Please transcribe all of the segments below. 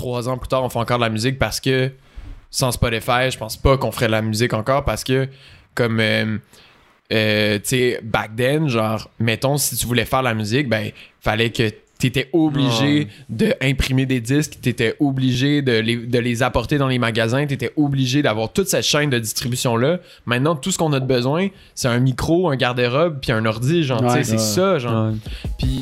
trois ans plus tard, on fait encore de la musique parce que sans Spotify, je pense pas qu'on ferait de la musique encore parce que comme euh, euh, tu sais back then, genre mettons si tu voulais faire de la musique, ben fallait que t'étais obligé de imprimer des disques, t'étais obligé de les, de les apporter dans les magasins, t'étais obligé d'avoir toute cette chaîne de distribution là. Maintenant tout ce qu'on a de besoin, c'est un micro, un garde-robe puis un ordi, genre tu sais Ouais. c'est ça genre. Puis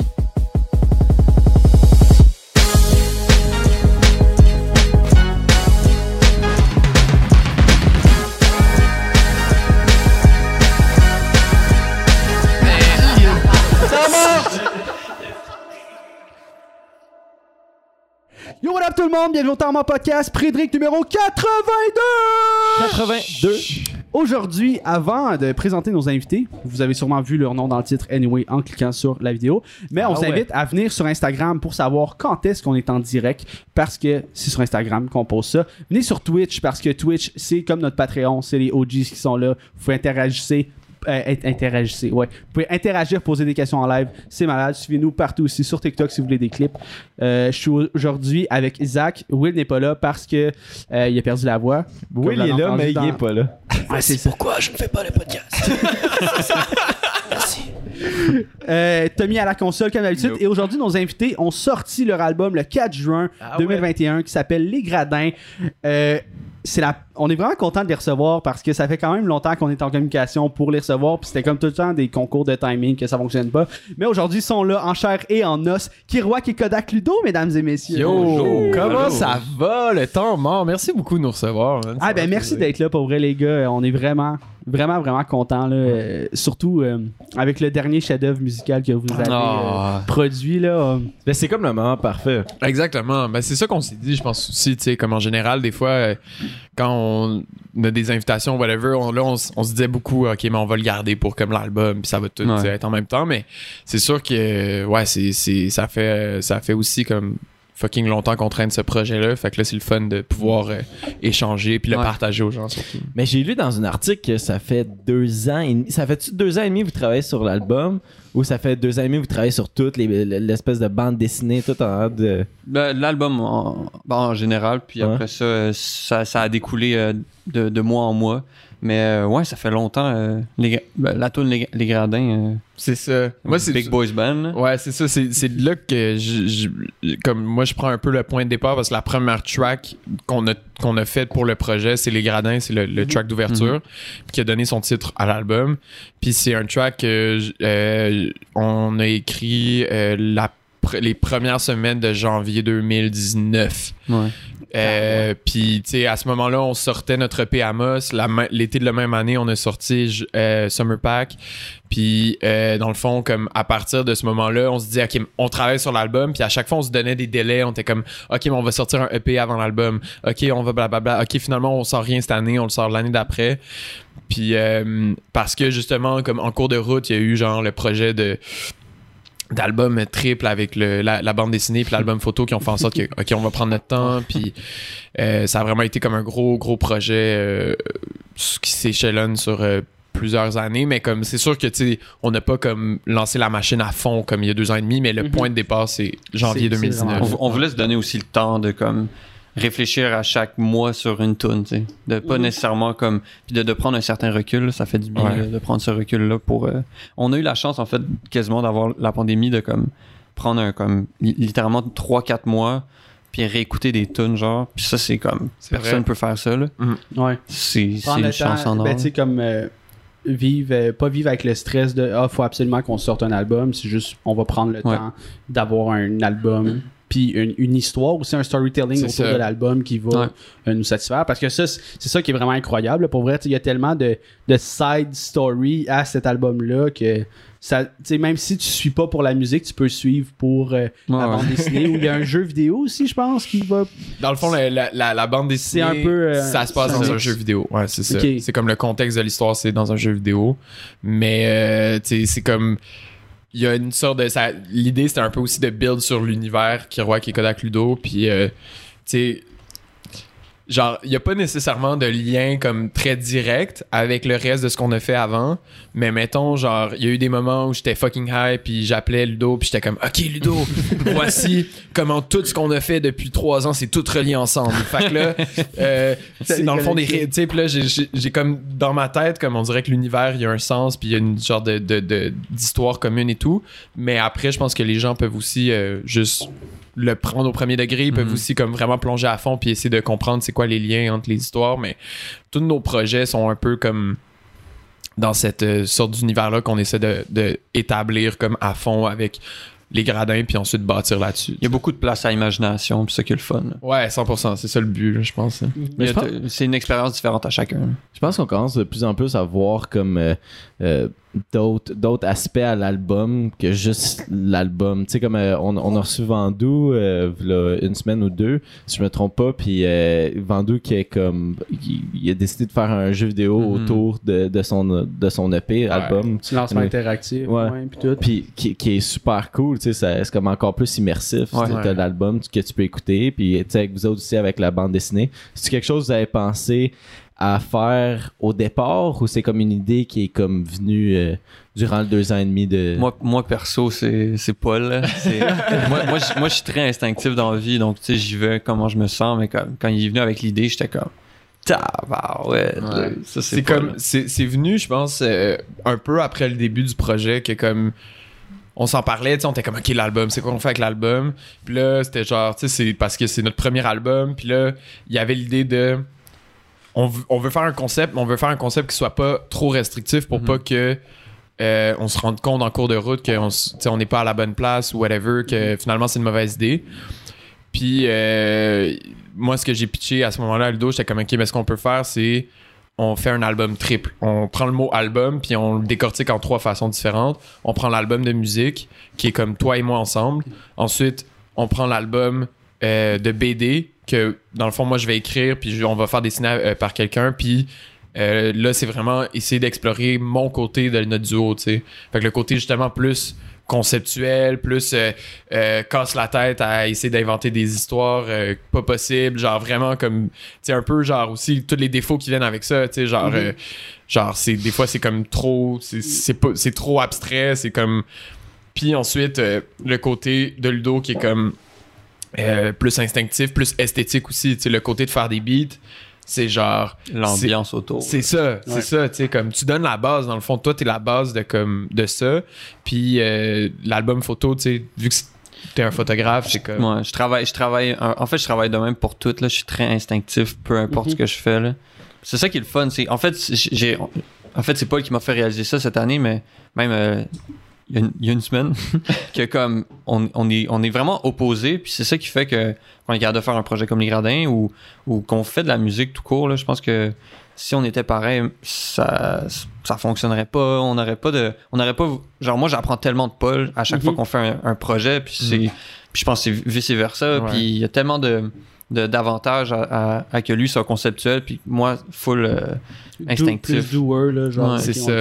up tout le monde? Bienvenue au Tarman Podcast, Prédric numéro 82! 82. Aujourd'hui, avant de présenter nos invités, vous avez sûrement vu leur nom dans le titre anyway en cliquant sur la vidéo, mais on Ah vous ouais. invite à venir sur Instagram pour savoir quand est-ce qu'on est en direct parce que c'est sur Instagram qu'on pose ça. Venez sur Twitch parce que Twitch, c'est comme notre Patreon, c'est les OGs qui sont là. Vous pouvez interagir. euh, int- interagissez, ouais. Vous pouvez interagir, poser des questions en live. C'est malade. Suivez-nous partout aussi sur TikTok si vous voulez des clips. Euh, je suis aujourd'hui avec Zach. Will n'est pas là parce que euh, il a perdu la voix. Il est là, mais il entendu est pas là. Ouais, c'est. Pourquoi je ne fais pas le podcast? Merci. Euh, Tommy à la console comme d'habitude. Nope. Et aujourd'hui, nos invités ont sorti leur album le 4 juin Ah 2021 qui s'appelle Les Gradins. Euh, c'est la... On est vraiment content de les recevoir parce que ça fait quand même longtemps qu'on est en communication pour les recevoir. Puis c'était comme tout le temps des concours de timing que ça fonctionne pas. Mais aujourd'hui, ils sont là en chair et en os. Kiroak et Kodak Ludo, mesdames et messieurs. Yo, Bonjour. comment ça va? Le temps mort? Merci beaucoup de nous recevoir. man. Ah ben merci d'être là pour vrai les gars. On est vraiment vraiment vraiment contents là. Euh, surtout euh, avec le dernier chef-d'œuvre musical que vous avez euh, Ah. produit là. Euh, Ben, c'est comme le moment parfait. Exactement. Ben, c'est ça qu'on s'est dit, je pense aussi, tu sais, comme en général, des fois, euh, quand on a des invitations, whatever, on, là, on, se disait beaucoup, OK, mais on va le garder pour comme l'album, puis ça va tout être en même temps, mais c'est sûr que, euh, ouais, c'est, c'est, ça fait, ça fait aussi comme fucking longtemps qu'on traîne ce projet-là, fait que là, c'est le fun de pouvoir euh, échanger puis le Ouais. partager aux gens, surtout. Mais j'ai lu dans un article que ça fait deux ans et demi. Ça fait-tu deux ans et demi que vous travaillez sur l'album ou ça fait deux ans et demi que vous travaillez sur toute les- l'espèce de bande dessinée, tout en de. Ben, L'album en, ben, en général, puis Ouais. après ça, euh, ça, ça a découlé euh, de, de mois en mois. Mais euh, ouais, ça fait longtemps. euh, les, ben, la tune les, Les Gradins, euh, C'est ça. Moi, c'est Big Boys Band. là. Ouais, c'est ça. C'est, là que je, je- comme moi, je prends un peu le point de départ parce que la première track qu'on a, qu'on a faite pour le projet, c'est Les Gradins, c'est le, le track d'ouverture puis qui a donné son titre à l'album. Puis c'est un track que euh, on a écrit la les premières semaines de janvier 2019. Ouais. Euh, Puis, tu sais, à ce moment-là, on sortait notre EP Amos. L'été de la même année, on a sorti euh, Summer Pack. Puis, euh, dans le fond, comme à partir de ce moment-là, on se dit, OK, on travaille sur l'album. Puis, à chaque fois, on se donnait des délais. On était comme, OK, mais on va sortir un EP avant l'album. OK, on va blablabla. OK, finalement, on sort rien cette année. On le sort l'année d'après. Puis, parce que justement, comme en cours de route, il y a eu genre le projet de d'album triple avec le, la, la bande dessinée puis l'album photo qui ont fait en sorte que ok on va prendre notre temps puis euh, ça a vraiment été comme un gros gros projet euh, qui s'échelonne sur euh, plusieurs années mais comme c'est sûr que tu sais on n'a pas comme lancé la machine à fond comme il y a deux ans et demi mais le Mhm. point de départ c'est janvier C'est- c'est 2019 vraiment- On, on voulait se donner aussi le temps de comme réfléchir à chaque mois sur une tune, tu sais. De pas Mhm. nécessairement comme. Puis de, de prendre un certain recul, là, ça fait du bien Ouais. là, de prendre ce recul-là pour. euh, On a eu la chance, en fait, quasiment d'avoir la pandémie de comme prendre un comme li- littéralement 3-4 mois puis réécouter des tunes genre puis ça c'est comme personne vrai. peut faire ça là ouais. c'est une chance en or ben, tu sais, comme euh, vivre, euh, pas vivre avec le stress de ah, faut absolument qu'on sorte un album. C'est juste, on va prendre le Ouais. temps d'avoir un album, puis une, une histoire, aussi un storytelling autour ça. de l'album qui va Ouais. euh, nous satisfaire. Parce que ça, c'est ça qui est vraiment incroyable. Pour vrai, il y a tellement de, de side story à cet album-là que. Ça, tu sais, même si tu suis pas pour la musique, tu peux suivre pour euh, la ouais. bande dessinée. Ou il y a un jeu vidéo aussi, je pense, qui va. dans le fond la, la, la- la bande dessinée un peu, euh, ça se passe dans un jeu vidéo ouais c'est ça c'est comme le contexte de l'histoire c'est dans un jeu vidéo mais euh, tu sais c'est comme il y a une sorte de ça l'idée c'était un peu aussi de build sur l'univers Kiroak et Kodak Ludo puis euh, tu sais genre, il y a pas nécessairement de lien comme très direct avec le reste de ce qu'on a fait avant, mais mettons, genre, il y a eu des moments où j'étais fucking high, puis j'appelais Ludo, puis j'étais comme, OK, Ludo, voici comment tout ce qu'on a fait depuis trois ans, c'est tout relié ensemble. Fait que là, euh, c'est dans le fond des... Tu sais, là, j'ai- comme, dans ma tête, comme on dirait que l'univers, il y a un sens, puis il y a une genre de, de, de- d'histoire commune et tout, mais après, je pense que les gens peuvent aussi euh, juste le prendre au premier degré, ils peuvent Mhm. aussi comme vraiment plonger à fond puis essayer de comprendre c'est quoi les liens entre les histoires, mais tous nos projets sont un peu comme dans cette euh, sorte d'univers-là qu'on essaie de, de établir comme à fond avec les gradins puis ensuite bâtir là-dessus. Il y a beaucoup de place à l'imagination, puis c'est ça qui est le fun. là. Ouais, 100%, c'est ça le but, là, je pense. hein. Mais C'est une expérience différente à chacun. Je pense qu'on commence de plus en plus à voir comme euh, euh, d'autres d'autres aspects à l'album que juste l'album. Tu sais, comme euh, on, on a reçu Vandou euh, une semaine ou deux, si je me trompe pas, puis euh, Vandou qui est comme. Il, il a décidé de faire un jeu vidéo Mhm. autour de, de, son, de son EP, album. Petit lancement interactif, Ouais. ouais, puis tout. Puis qui, qui est super cool, tu sais, c'est comme encore plus immersif. Ouais. tu sais, T'as Ouais. l'album que tu peux écouter, puis tu sais, avec vous autres aussi avec la bande dessinée. C'est quelque chose que vous avez pensé à faire au départ ou c'est comme une idée qui est comme venue euh, durant le deux ans et demi de. Moi, moi perso, c'est c'est Paul. C'est- moi, moi, je- moi, je suis très instinctif dans la vie, donc tu sais, j'y vais comment je me sens, mais comme, quand il est venu avec l'idée, j'étais comme. Ouais. Ça, C'est Paul, comme c'est c'est venu, je pense, euh, un peu après le début du projet que comme on s'en parlait, tu sais, on était comme ok l'album, c'est quoi qu'on fait avec l'album? Puis là, c'était genre, tu sais, c'est parce que c'est notre premier album. Puis là, il y avait l'idée de on, veut- on veut faire un concept, mais on veut faire un concept qui soit pas trop restrictif pour Mhm. pas que euh, on se rende compte en cours de route qu'on on n'est pas à la bonne place ou whatever, que finalement c'est une mauvaise idée. Puis euh, moi, ce que j'ai pitché à ce moment-là à Ludo, j'étais comme ok, mais ce qu'on peut faire, c'est on fait un album triple. On prend le mot album, puis on le décortique en trois façons différentes. On prend l'album de musique, qui est comme toi et moi ensemble. Ensuite, on prend l'album euh, de BD, que dans le fond, moi, je vais écrire, puis on va faire dessiner euh, par quelqu'un. Puis euh, là, c'est vraiment essayer d'explorer mon côté de notre duo, tu sais. Fait que le côté justement plus conceptuel, plus euh, euh, casse la tête à essayer d'inventer des histoires pas possibles, genre vraiment comme, tu sais, un peu genre aussi tous les défauts qui viennent avec ça, tu sais, genre, euh, genre c'est des fois c'est comme trop, c'est c'est pas, c'est trop abstrait, c'est comme, puis ensuite le côté de Ludo qui est comme euh, plus instinctif, plus esthétique aussi, tu sais, le côté de faire des beats, c'est genre L'ambiance autour. c'est ça, c'est Ouais. ça, tu sais, comme tu donnes la base, dans le fond, toi, t'es la base de, comme, de ça, puis euh, l'album photo, tu sais, vu que c'est- t'es un photographe, c'est comme... Ouais, je travaille, je travaille, en en fait, je travaille de même pour tout, là. Je suis très instinctif, peu importe Mhm. ce que je fais, là. C'est ça qui est le fun, c'est, en fait, j'ai, en fait, c'est Paul qui m'a fait réaliser ça cette année, mais même, euh, il y, a une- il y a une semaine, que comme, on, on est, on est vraiment opposés, puis c'est ça qui fait que, qu'on est capable de faire un projet comme Les Gradins, ou, ou qu'on fait de la musique tout court, là. Je pense que si on était pareil, ça, ça fonctionnerait pas. On n'aurait pas de, on n'aurait pas, genre moi j'apprends tellement de Paul à chaque Mhm. fois qu'on fait un, un projet, puis c'est, puis je pense que c'est vice versa. Ouais. Puis il y a tellement de, d'avantages à, à- à que lui soit conceptuel, puis moi full. euh, Instinctif. Plus doer, là, genre. Ouais, ok, c'est ça.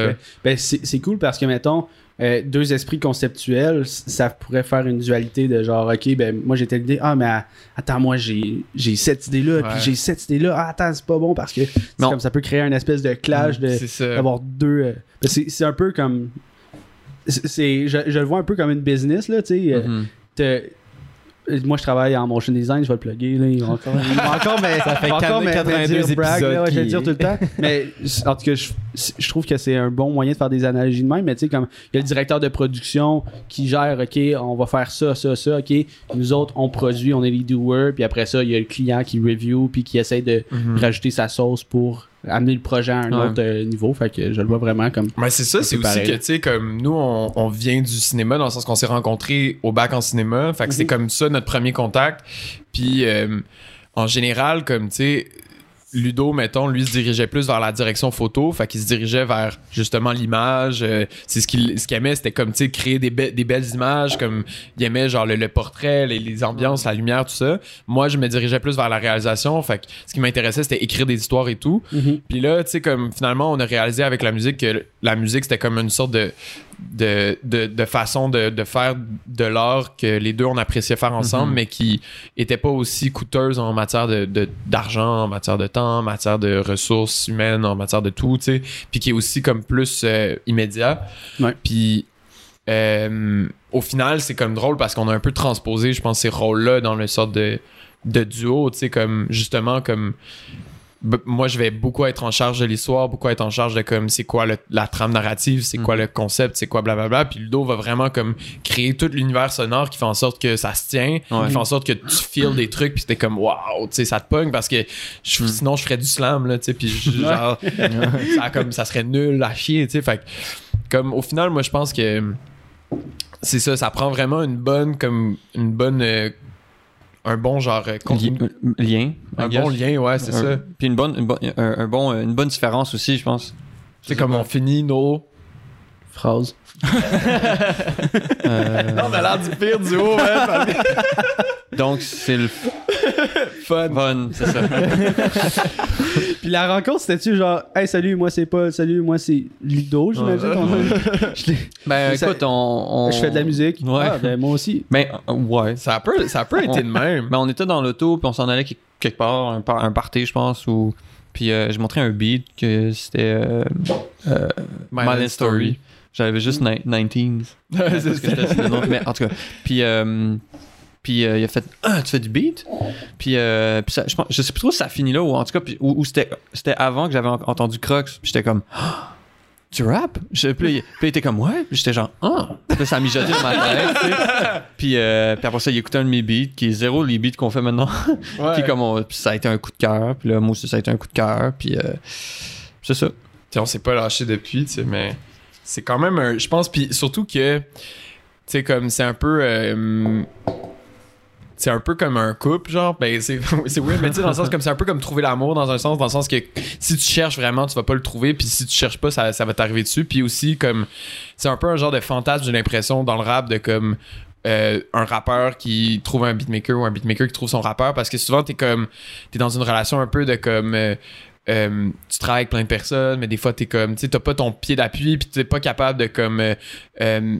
Ben, c'est cool parce que, mettons, euh, deux esprits conceptuels, ça pourrait faire une dualité de genre, ok, ben, moi j'ai telle idée, ah, mais attends, moi j'ai j'ai cette idée-là, Ouais. puis j'ai cette idée-là, ah, attends, c'est pas bon parce que comme ça peut créer une espèce de clash de C'est ça. d'avoir deux. euh, ben, c'est c'est un peu comme. c'est- je, je le vois un peu comme une business, là, tu sais. euh, mhm. Moi, je travaille en motion design, je vais le plugger. Là, encore, encore, mais, ça fait encore, mais, 82 me dire brag, là, épisodes ouais, je vais le dire tout le temps. mais en tout cas, je, je trouve que c'est un bon moyen de faire des analogies de même. Mais tu sais, comme il y a le directeur de production qui gère, OK, on va faire ça, ça, ça, OK. Nous autres, on produit, on est les doers. Puis après ça, il y a le client qui review, puis qui essaie de Mhm. rajouter sa sauce pour amener le projet à un Ouais. autre euh, niveau. Fait que je le vois vraiment comme. Mais c'est ça, c'est aussi pareil. que, tu sais, comme nous, on, on vient du cinéma dans le sens qu'on s'est rencontrés au bac en cinéma. Fait que c'est Mhm. comme ça notre premier contact. Puis, euh, en général, comme, tu sais, Ludo, mettons, lui se dirigeait plus vers la direction photo, fait qu'il se dirigeait vers justement l'image. euh, c'est ce qu'il ce qu'il aimait, c'était comme tu sais créer des, be- des belles images, comme il aimait genre le, le portrait, les, les ambiances, la lumière, tout ça. Moi, je me dirigeais plus vers la réalisation, fait que ce qui m'intéressait, c'était écrire des histoires et tout. Puis là, tu sais, comme finalement, on a réalisé avec la musique que la musique, c'était comme une sorte de de, de, de façon de, de faire de l'art que les deux on appréciait faire ensemble, Mhm. mais qui était pas aussi coûteuse en matière de, de- d'argent, en matière de temps, en matière de ressources humaines, en matière de tout, tu sais, puis qui est aussi comme plus euh, immédiat. Ouais. Puis euh, au final, c'est comme drôle parce qu'on a un peu transposé, je pense, ces rôles-là dans le sorte de, de duo, tu sais, comme justement comme moi je vais beaucoup être en charge de l'histoire beaucoup être en charge de comme c'est quoi le- la trame narrative c'est quoi Mhm. le concept c'est quoi blablabla puis Ludo va vraiment comme créer tout l'univers sonore qui fait en sorte que ça se tient Ouais. qui fait en sorte que tu feels des trucs puis t'es comme waouh tu sais ça te pogne parce que je- Mhm. sinon je ferais du slam là tu sais puis je- genre ça comme ça serait nul à chier tu sais fait comme au final moi je pense que c'est ça ça prend vraiment une bonne comme une bonne euh, un bon genre euh, con- Li- lien. un guess. bon lien ouais c'est ça Puis une bonne, une, bonne- un, un bon, euh, une bonne différence aussi, je pense. C'est comme on finit nos. Phrase. Euh, on a l'air du pire duo, man. donc, c'est le Fun. fun, c'est ça. Puis la rencontre, c'était-tu genre, hey, salut, moi c'est Paul, salut, moi c'est Ludo, j'imagine. Je Ben, Ça- écoute, on, on- Je fais de la musique. Ouais. Ah, ben moi aussi. Ben, ouais. Ça a peu, ça a peu été de même. Ben, on était dans l'auto, puis on s'en allait quelque- part, un, par- un party, je pense, ou... Puis euh, j'ai montré un beat que c'était euh, euh, Myland Story. J'avais juste ni- 19s. Ouais, Parce c'est que c'était le nom. Mais en tout cas, puis, euh, puis euh, il a fait Ah, tu fais du beat? Puis, euh, puis ça, je, pense, je sais plus trop si ça finit là ou en tout cas, puis, ou, ou c'était, c'était avant que j'avais en- entendu Crocs. Puis j'étais comme Ah, Tu rap? Je, Puis, il- puis était comme Ouais. Puis j'étais genre Ah Puis là, ça a mijoté dans ma tête. tu sais. puis, euh, puis après ça, il écoutait un de mes beats qui est zéro les beats qu'on fait maintenant. Ouais. puis, comme on- puis ça a été un coup de cœur. Puis là, moi aussi, ça a été un coup de cœur. Puis, euh, c'est ça. T'sais, on s'est pas lâché depuis, tu sais, mais c'est quand même un. Je pense, puis surtout que, tu sais, comme c'est un peu. C'est un peu comme un couple, genre. Ben, c'est weird, mais tu sais, dans le sens comme c'est un peu comme trouver l'amour, dans un sens, dans le sens que si tu cherches vraiment, tu vas pas le trouver, puis si tu cherches pas, ça, ça va t'arriver dessus. Puis aussi, comme. C'est un peu un genre de fantasme, j'ai l'impression, dans le rap, de comme. euh, un rappeur qui trouve un beatmaker ou un beatmaker qui trouve son rappeur parce que souvent t'es comme t'es dans une relation un peu de comme euh, euh, tu travailles avec plein de personnes mais des fois t'es comme tu sais t'as pas ton pied d'appui puis t'es pas capable de comme euh,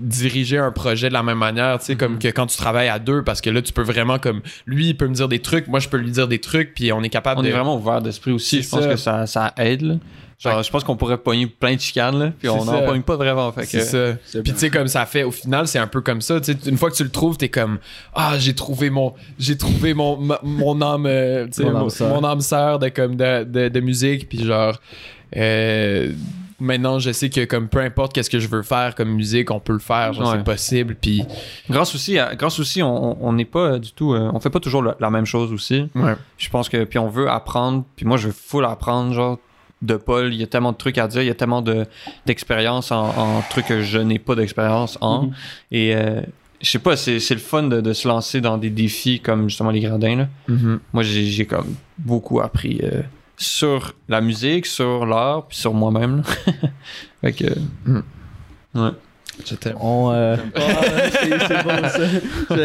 diriger un projet de la même manière tu sais comme que quand tu travailles à deux parce que là tu peux vraiment comme lui il peut me dire des trucs moi je peux lui dire des trucs puis on est capable On de est vraiment ouvert d'esprit aussi. Je pense ça. que ça, ça aide. Là. Genre, je pense qu'on pourrait pogner plein de chicanes, là, puis on n'en ça. pogne pas vraiment. Fait que, c'est ça Puis tu sais comme ça fait au final c'est un peu comme ça tu sais une fois que tu le trouves t'es comme ah j'ai trouvé mon j'ai trouvé mon ma- mon âme euh, tu sais, Mon mon, âme sœur. mon âme sœur de comme de, de, de musique puis genre euh, maintenant je sais que comme peu importe qu'est-ce que je veux faire comme musique on peut le faire genre Ouais. c'est possible puis Grâce aussi, à- grâce aussi, on n'est pas euh, du tout, euh, on fait pas toujours la, la même chose aussi. ouais Je pense que puis on veut apprendre, puis moi je veux full apprendre genre de Paul. Il y a tellement de trucs à dire, il y a tellement de d'expérience en, en trucs que je n'ai pas d'expérience en. Mhm. Et euh, je sais pas, c'est le fun de, de se lancer dans des défis comme justement les gradins là. Moi j'ai j'ai comme beaucoup appris sur la musique, sur l'art, puis sur moi-même. fait que Mhm. ouais. je t'aime On, euh, c'est c'est bon ça.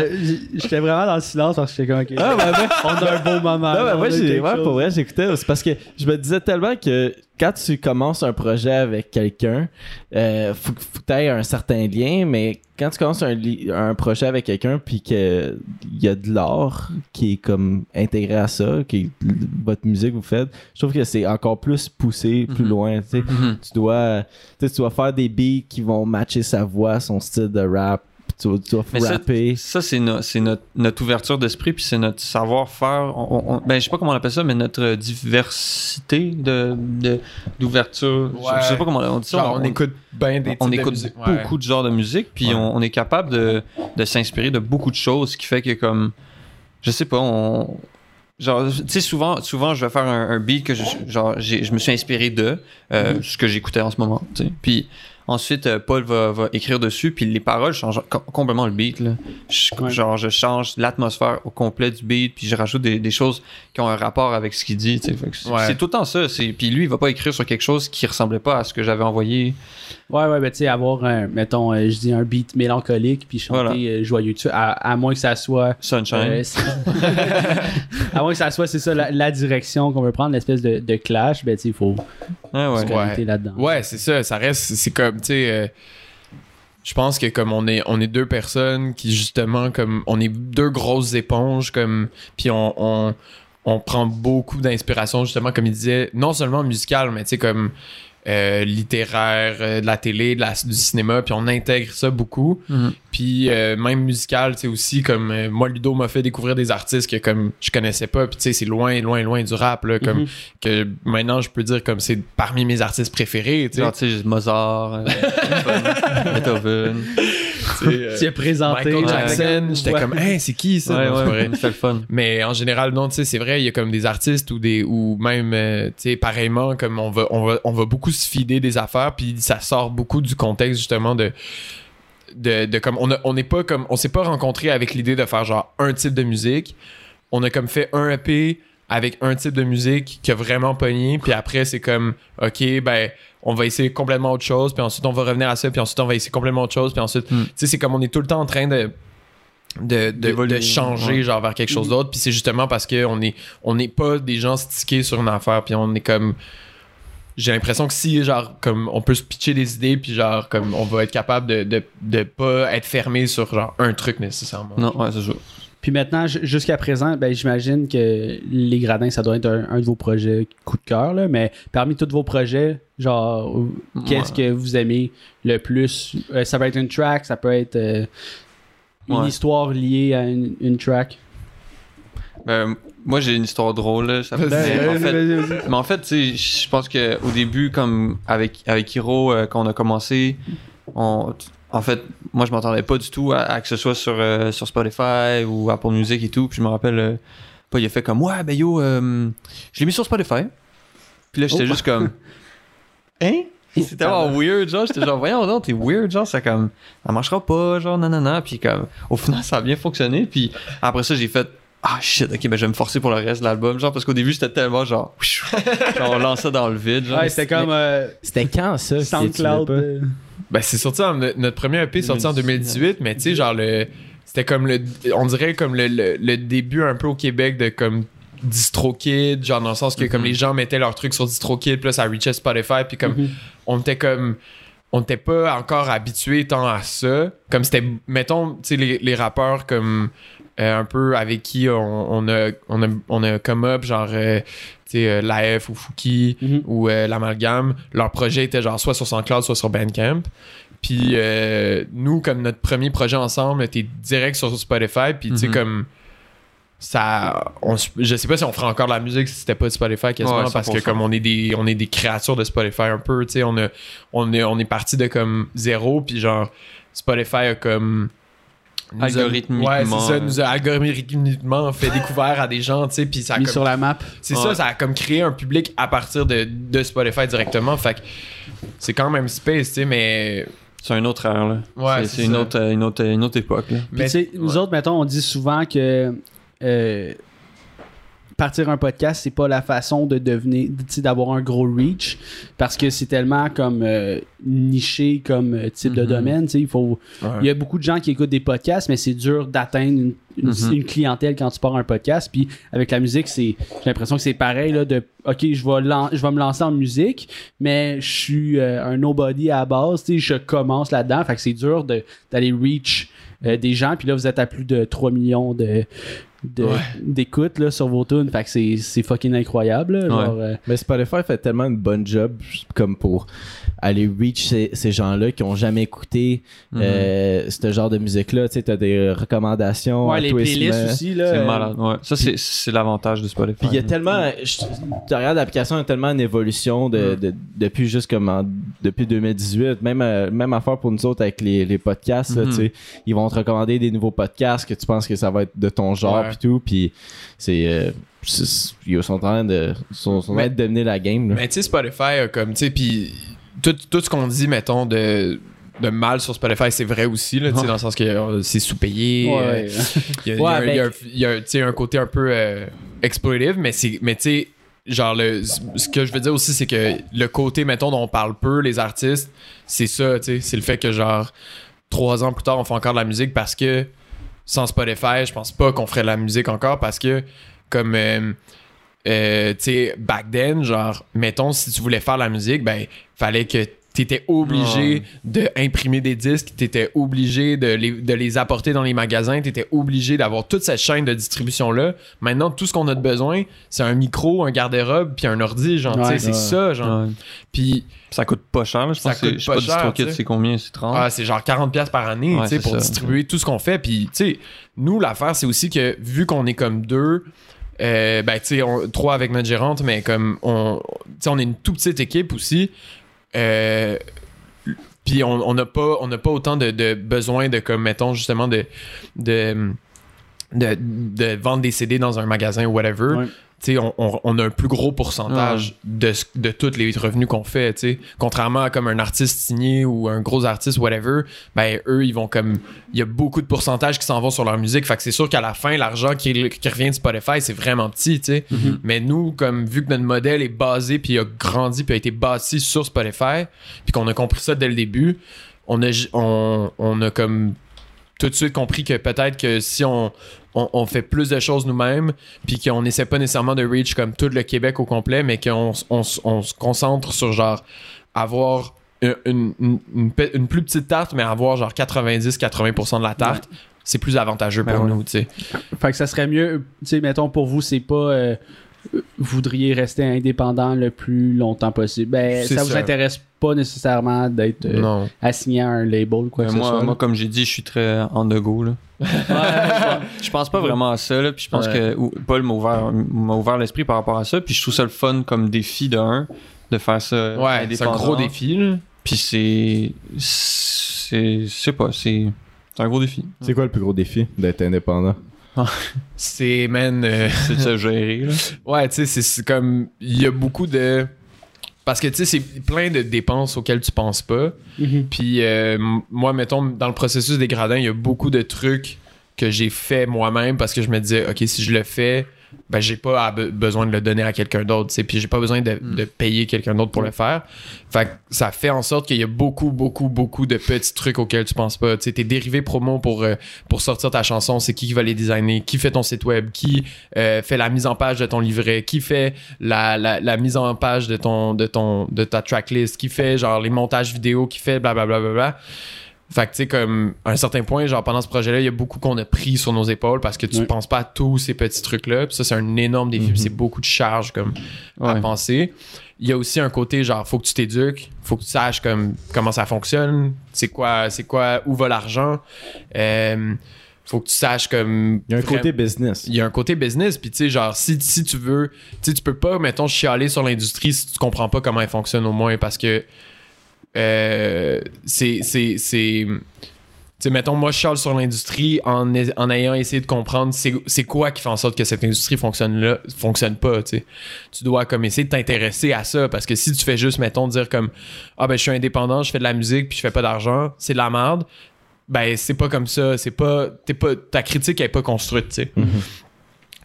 J'étais vraiment dans le silence parce que j'étais comme, ok. Ah, ben, ben, on a un beau moment. Non, moi, j'ai, quelque ouais, pour vrai, j'écoutais. C'est parce que je me disais tellement que quand tu commences un projet avec quelqu'un, euh, faut, que- faut que tu aies un certain lien, mais quand tu commences un, un projet avec quelqu'un, puis qu'il y a de l'art qui est comme intégré à ça, qui est votre musique vous faites, je trouve que c'est encore plus poussé, plus Mhm. loin. Tu sais, Mhm. tu dois, tu sais, tu dois faire des beats qui vont matcher sa voix, son style de rap. Tu dois, tu Mais ça- rapper. Ça, c'est no- c'est notre, notre ouverture d'esprit, puis c'est notre savoir-faire. On- on- ben, je sais pas comment on appelle ça, mais notre diversité de, de- d'ouverture. Je- Ouais. Je, sais pas comment on dit ça. Genre, on, écoute bien des on types de écoute. Ouais. beaucoup de genres de musique, puis Ouais. on, on est capable de, de s'inspirer de beaucoup de choses, ce qui fait que, comme, je sais pas, on. Genre, tu sais, souvent, souvent, je vais faire un, un beat que je, genre, j'ai- je me suis inspiré de euh, Mhm. ce que j'écoutais en ce moment. tu sais. Puis ensuite, euh, Paul va, va écrire dessus, puis les paroles changent co- complètement le beat. Là. Je- Ouais. Genre, je change l'atmosphère au complet du beat, puis je rajoute des, des choses qui ont un rapport avec ce qu'il dit. C'est Ouais. tout le temps ça. Puis lui, il va pas écrire sur quelque chose qui ressemblait pas à ce que j'avais envoyé. Ouais, ouais, ben tu sais, avoir un, mettons, euh, je dis un beat mélancolique puis chanter Voilà. euh, joyeux dessus, à, à moins que ça soit. Sunshine. euh, c'est- à moins que ça soit, c'est ça, la, la direction qu'on veut prendre, l'espèce de, de clash, ben tu sais, il faut Ouais, ouais. se connecter là-dedans. Ouais, c'est ça. Ça reste. C'est comme, tu sais. euh, je pense que comme on est on est deux personnes qui justement comme on est deux grosses éponges comme puis on, on on prend beaucoup d'inspiration justement comme il disait non seulement musicale mais tu sais comme euh, littéraire euh, de la télé de la, du cinéma puis on intègre ça beaucoup Mhm. puis euh, même musical sais aussi comme moi Ludo m'a fait découvrir des artistes que comme je connaissais pas puis tu sais c'est loin loin loin du rap là comme Mhm. que maintenant je peux dire comme c'est parmi mes artistes préférés tu sais Genre, tu sais, Mozart, Beethoven. Tu sais, euh, présenté Michael. Jackson j'étais Ouais. comme hey c'est qui ça? Ouais, ouais, fun. Mais en général, non, tu sais, c'est vrai, il y a comme des artistes ou des ou même, euh, tu sais, pareillement, comme on va, on va, on va beaucoup se fider des affaires, puis ça sort beaucoup du contexte justement de, de, de comme on a- on n'est pas comme, on s'est pas rencontré avec l'idée de faire genre un type de musique. On a comme fait un EP avec un type de musique qui a vraiment pogné, puis après c'est comme, ok, ben on va essayer complètement autre chose, puis ensuite on va revenir à ça, puis ensuite on va essayer complètement autre chose, puis ensuite, Hmm. tu sais, c'est comme on est tout le temps en train de de, de, changer ouais. genre vers quelque chose d'autre puis c'est justement parce que on est on n'est pas des gens stickés sur une affaire puis on est comme j'ai l'impression que si genre comme on peut se pitcher des idées puis genre comme on va être capable de, de, de pas être fermé sur genre un truc nécessairement Non, ouais, c'est ça. Puis maintenant, jusqu'à présent, ben, j'imagine que Les Gradins, ça doit être un, un de vos projets coup de cœur, là, mais parmi tous vos projets, genre, qu'est-ce que vous aimez le plus? Euh, Ça peut être une track, ça peut être euh, une Ouais. histoire liée à une, une track. Ben, moi, j'ai une histoire drôle. Là. Ça fait- Vas-y, mais, en fait, mais en je pense qu'au début, comme avec, avec Hiro, euh, quand on a commencé, on, en fait, moi, je m'entendais pas du tout à, à que ce soit sur, euh, sur Spotify ou Apple Music et tout. Puis je me rappelle, euh, pas, il a fait comme, ouais, ben yo, euh, je l'ai mis sur Spotify. Puis là, j'étais Oh. juste comme, hein? C'était tellement weird, genre, j'étais genre, voyons donc, t'es weird, genre, ça comme, ça marchera pas, genre, nanana, puis comme, au final, ça a bien fonctionné, puis après ça, j'ai fait, ah shit, ok, ben je vais me forcer pour le reste de l'album, genre, parce qu'au début, c'était tellement genre, genre, on lance ça dans le vide, genre. Ouais, c'était comme euh, C'était quand ça? SoundCloud. Ben c'est sorti en, notre premier EP est sorti en 2018 mais tu sais genre le c'était comme le on dirait comme le, le, le début un peu au Québec de comme DistroKid genre dans le sens que comme Mhm. les gens mettaient leurs trucs sur DistroKid puis là ça reachait Spotify puis comme mhm. on était comme on n'était pas encore habitué tant à ça comme c'était mettons tu sais les, les rappeurs comme euh, un peu avec qui on, on a on a on a come up genre euh, tu sais euh, l'AF ou Fouki Mhm. ou euh, l'amalgame leur projet était genre soit sur SoundCloud soit sur Bandcamp puis euh, nous comme notre premier projet ensemble était direct sur Spotify puis tu sais Mhm. comme ça on, je sais pas si on ferait encore de la musique si c'était pas Spotify quasiment Ouais, parce que 100%. comme on est des on est des créatures de Spotify un peu tu sais on a on est on est parti de comme zéro puis genre Spotify a comme nous a- Algorithmiquement, ouais c'est ça euh. nous a algorithmiquement fait découvert à des gens tu sais puis ça a mis comme- sur la map. c'est Ouais. ça, ça a comme créé un public à partir de, de Spotify directement. Fait que c'est quand même space, tu sais, mais. C'est un autre ère, là. Ouais, c'est c'est c'est une ça. autre, euh, une, autre, une autre époque, là. Puis Mais- tu sais, nous ouais. autres, mettons, on dit souvent que euh, partir un podcast, c'est pas la façon de devenir, d'avoir un gros reach, parce que c'est tellement comme euh, niché comme euh, type de Mhm. domaine. tu sais, Il faut, Ouais. il y a beaucoup de gens qui écoutent des podcasts, mais c'est dur d'atteindre une, une- Mhm. une clientèle quand tu pars un podcast. Puis avec la musique, c'est, j'ai l'impression que c'est pareil là, de, ok, je vais, je vais me lancer en musique, mais je suis euh, un nobody à la base. tu sais, Je commence là-dedans, fait que c'est dur d'aller reach euh, des gens. Puis là, vous êtes à plus de 3 millions de Ouais. d'écoute là, sur vos tunes fait que c'est, c'est fucking incroyable là, genre, euh, Mais Spotify fait tellement une bonne job comme pour aller reach ces, ces gens-là qui ont jamais écouté Mhm. euh, ce genre de musique-là. Tu sais, t'as des recommandations. ouais, les playlists aussi là C'est euh, malade, ouais. Ça, c'est- c'est l'avantage de Spotify. Puis il y a tellement. Tu regardes l'application, il y a tellement une évolution de, Mm. de- depuis juste comme en- depuis 2018. Même, euh, même affaire pour nous autres avec les, les podcasts. là, Mhm. tu sais. Ils vont te recommander des nouveaux podcasts que tu penses que ça va être de ton genre Ouais. Puis tout. Puis c'est. euh, ils sont en train de, sont, sont en train Mais- de dominer la game. là. Mais tu sais, Spotify comme, tu sais, puis tout, tout ce qu'on dit, mettons, de, de mal sur Spotify, c'est vrai aussi, là, tu sais, Ouais. dans le sens que euh, c'est sous-payé. euh, ouais. Il y a, un- côté un peu euh, exploitive, mais c'est mais tu sais, genre, le, ce que je veux dire aussi, c'est que le côté, mettons, dont on parle peu, les artistes, c'est ça, tu sais, c'est le fait que, genre, trois ans plus tard, on fait encore de la musique parce que sans Spotify, je pense pas qu'on ferait de la musique encore parce que, comme, euh, euh, tu sais, back then, genre, mettons, si tu voulais faire la musique, ben, fallait que T'étais obligé de imprimer des disques, t'étais obligé de les, de les apporter dans les magasins, t'étais obligé d'avoir toute cette chaîne de distribution-là. Maintenant, tout ce qu'on a de besoin, c'est un micro, un garde-robe, puis un ordi, genre, Ouais. c'est Ouais. ça, genre. Puis, Ça coûte pas cher, je Ça pense. que- coûte pas cher, c'est combien C'est 30 ah, c'est genre 40$ piastres par année, Ouais, tu sais, c'est pour ça. distribuer tout ce qu'on fait. Puis, tu sais, nous, l'affaire, c'est aussi que, vu qu'on est comme deux, euh, ben, tu sais, trois avec notre gérante, mais comme on, on est une toute petite équipe aussi. Euh, puis on n'a pas, on pas autant de, de besoin de, comme, mettons, justement, de, de, de, de vendre des CD dans un magasin ou whatever. Ouais. Tu sais, on, on- on a un plus gros pourcentage de, ce- de tous les revenus qu'on fait, tu sais. Contrairement à comme un artiste signé ou un gros artiste, whatever, ben eux, ils vont comme... Il y a beaucoup de pourcentages qui s'en vont sur leur musique, fait que c'est sûr qu'à la fin, l'argent qui, qui revient de Spotify, c'est vraiment petit, tu sais. Mais nous, comme vu que notre modèle est basé, puis a grandi, puis a été bâti sur Spotify, puis qu'on a compris ça dès le début, on a, j- on, on a comme tout de suite compris que peut-être que si on, on, on fait plus de choses nous-mêmes, puis qu'on n'essaie pas nécessairement de reach comme tout le Québec au complet, mais qu'on on, se concentre sur genre avoir une, une- plus petite tarte, mais avoir genre 90-80% de la tarte, c'est plus avantageux pour Ben ouais. nous, tu sais. Fait que ça serait mieux, tu sais, mettons pour vous, c'est pas. euh, voudriez rester indépendant le plus longtemps possible? Ben, ça vous intéresse pas nécessairement d'être euh, assigné à un label, quoi que Mais ce moi, soit. moi, comme j'ai dit, je suis très on the go. Là. je pense pas vraiment à ça. Là, puis je pense Ouais. que Paul m'a ouvert, m'a ouvert l'esprit par rapport à ça. Puis je trouve ça le fun comme défi de un, de faire ça. Ouais, c'est un gros défi, là. Puis c'est. C'est. Je sais pas, c'est. C'est un gros défi. C'est quoi le plus gros défi d'être indépendant? C'est, man... euh, C'est de se gérer. Là. Ouais, tu sais, c'est- comme. Il y a beaucoup de. Parce que, tu sais, c'est plein de dépenses auxquelles tu penses pas. Mhm. Puis, euh, moi, mettons, dans le processus des gradins, il y a beaucoup de trucs que j'ai fait moi-même parce que je me disais, OK, si je le fais, ben, j'ai pas besoin de le donner à quelqu'un d'autre. Puis, j'ai pas besoin de, Mm. de payer quelqu'un d'autre pour le faire. Fait que ça fait en sorte qu'il y a beaucoup, beaucoup, beaucoup de petits trucs auxquels tu penses pas. Tes dérivés promo pour, euh, pour sortir ta chanson, c'est qui qui va les designer, qui fait ton site web, qui euh, fait la mise en page de ton livret, qui fait la, la, la mise en page de ton de ton de ta tracklist, qui fait genre les montages vidéo, qui fait blablabla. Bla, bla, bla. Fait que tu sais comme à un certain point genre pendant ce projet-là, il y a beaucoup qu'on a pris sur nos épaules parce que tu penses pas à tous ces petits trucs-là. Puis ça c'est un énorme défi, puis c'est beaucoup de charges comme à penser. Il y a aussi un côté genre faut que tu t'éduques, faut que tu saches comme comment ça fonctionne, c'est quoi c'est quoi où va l'argent. Euh, faut que tu saches comme Il y a un vraiment- côté business. il y a un côté business puis tu sais genre si, si tu veux tu sais tu peux pas mettons chialer sur l'industrie si tu comprends pas comment elle fonctionne au moins parce que euh, c'est mettons, moi, je chiale sur l'industrie en, ayant essayé de comprendre c'est quoi qui fait en sorte que cette industrie fonctionne là, fonctionne pas, tu dois comme essayer de t'intéresser à ça parce que si tu fais juste, mettons, dire comme Ah ben je suis indépendant, je fais de la musique puis je fais pas d'argent, c'est de la merde. Ben c'est pas comme ça, c'est pas, ta critique est pas construite, tu sais.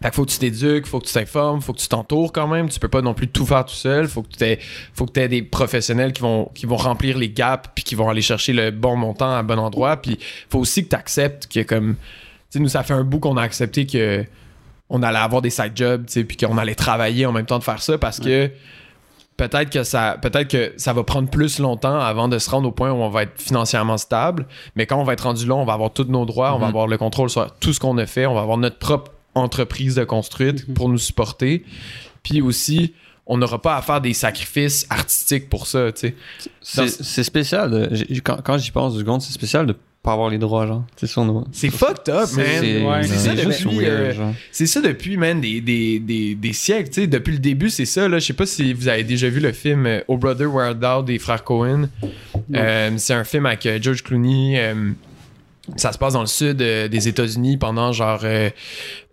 Fait que faut que tu t'éduques, faut que tu t'informes, faut que tu t'entoures quand même. Tu peux pas non plus tout faire tout seul. Faut que tu aies, faut que aies des professionnels qui vont, qui vont remplir les gaps puis qui vont aller chercher le bon montant à bon endroit. Puis faut aussi que tu acceptes que comme, tu sais, nous ça fait un bout qu'on a accepté que on allait avoir des side jobs, tu sais, puis qu'on allait travailler en même temps de faire ça parce que peut-être que ça peut-être que ça va prendre plus longtemps avant de se rendre au point où on va être financièrement stable mais quand on va être rendu là on va avoir tous nos droits on va Mhm. avoir le contrôle sur tout ce qu'on a fait on va avoir notre propre entreprise de construite Mhm. pour nous supporter puis aussi on n'aura pas à faire des sacrifices artistiques pour ça tu sais C'est spécial. quand quand j'y pense du seconde, c'est spécial de pas avoir les droits, genre. C'est ça, on c'est fucked up man C'est ouais, ça euh, ça depuis, man, des, des, des, des siècles. tu sais. Depuis le début, c'est ça. Là. Je sais pas si vous avez déjà vu le film euh, Oh Brother, Where Thou des frères Cohen. Euh, c'est un film avec euh, George Clooney. euh, ça se passe dans le sud euh, des États-Unis pendant genre euh,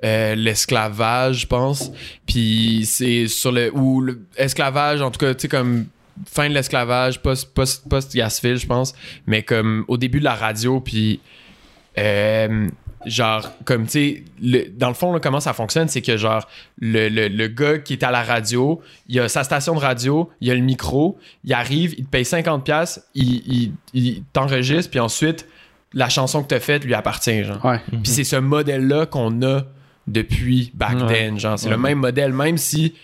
euh, l'esclavage, je pense. Puis c'est sur le ou le esclavage, en tout cas, tu sais comme fin de l'esclavage, post post post je pense. Mais comme au début de la radio, puis genre comme tu sais dans le fond comment ça fonctionne c'est que genre le, le, le gars qui est à la radio il a sa station de radio il a le micro il arrive il te paye 50 pièces il, il, il t'enregistre puis ensuite la chanson que t'as faite lui appartient genre Ouais. puis c'est ce modèle là qu'on a depuis back Ouais. then genre c'est Ouais. le même modèle même si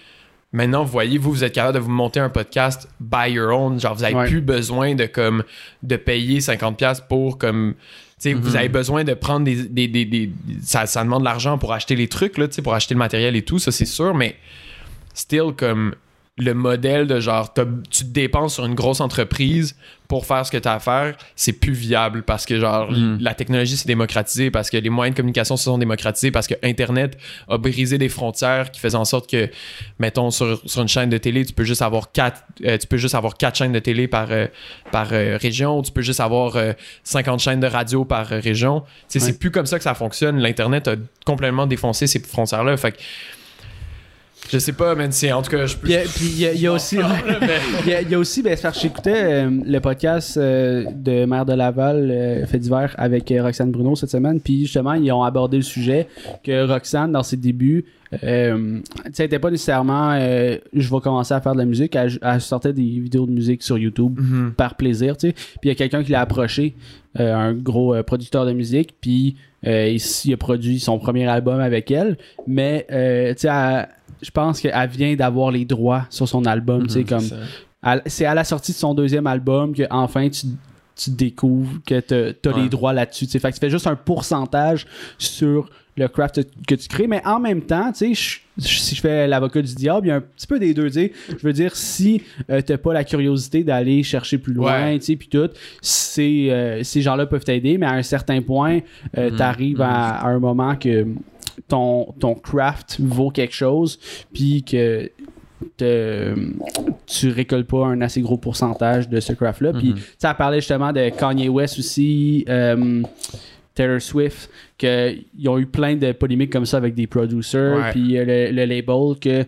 maintenant, vous voyez, vous, vous êtes capable de vous monter un podcast by your own. Genre, vous avez Ouais. plus besoin de comme de payer 50$ pour comme. Tu sais, vous avez besoin de prendre des. des, des, des- ça, ça demande de l'argent pour acheter les trucs, là, tu sais, pour acheter le matériel et tout, ça c'est sûr, mais still comme le modèle de genre tu te dépenses sur une grosse entreprise pour faire ce que tu as à faire, c'est plus viable parce que genre Mm. la technologie s'est démocratisée, parce que les moyens de communication se sont démocratisés, parce que Internet a brisé des frontières qui faisaient en sorte que, mettons, sur, sur une chaîne de télé, tu peux juste avoir quatre, euh, tu peux juste avoir quatre chaînes de télé par, euh, par euh, région, tu peux juste avoir euh, 50 chaînes de radio par région. Ouais. C'est plus comme ça que ça fonctionne. L'Internet a complètement défoncé ces frontières-là. Fait que je sais pas, mais c'est en tout cas, je peux. Puis, euh, il y, a- il y a aussi, il y a, aussi, ben, j'écoutais euh, le podcast euh, de Maire de Laval, euh, fait divers, avec Roxane Bruno cette semaine. Puis justement, ils ont abordé le sujet que Roxane, dans ses débuts, euh, tu sais, elle était pas nécessairement, euh, je vais commencer à faire de la musique. Elle, elle sortait des vidéos de musique sur YouTube Mhm. par plaisir, tu sais. Puis il y a quelqu'un qui l'a approché, euh, un gros producteur de musique, puis il, il a produit son premier album avec elle. Mais, tu sais, je pense qu'elle vient d'avoir les droits sur son album, tu sais, comme... C'est à la sortie de son deuxième album que enfin tu, tu découvres que t'as as Ouais. les droits là-dessus. tu. Fait que tu fais juste un pourcentage sur le craft que tu crées, mais en même temps, tu sais, si je fais l'avocat du diable, il y a un petit peu des deux. tu sais. Je veux dire, si euh, t'as pas la curiosité d'aller chercher plus loin, Ouais. tu sais, puis tout, euh, ces gens-là peuvent t'aider, mais à un certain point, euh, Mhm, t'arrives à, à un moment que ton, ton craft vaut quelque chose, puis que te- tu récoltes pas un assez gros pourcentage de ce craft-là. Puis, Mhm. elle parlait justement de Kanye West aussi, euh, Taylor Swift, qu'ils ont eu plein de polémiques comme ça avec des producers, puis euh, le, le label que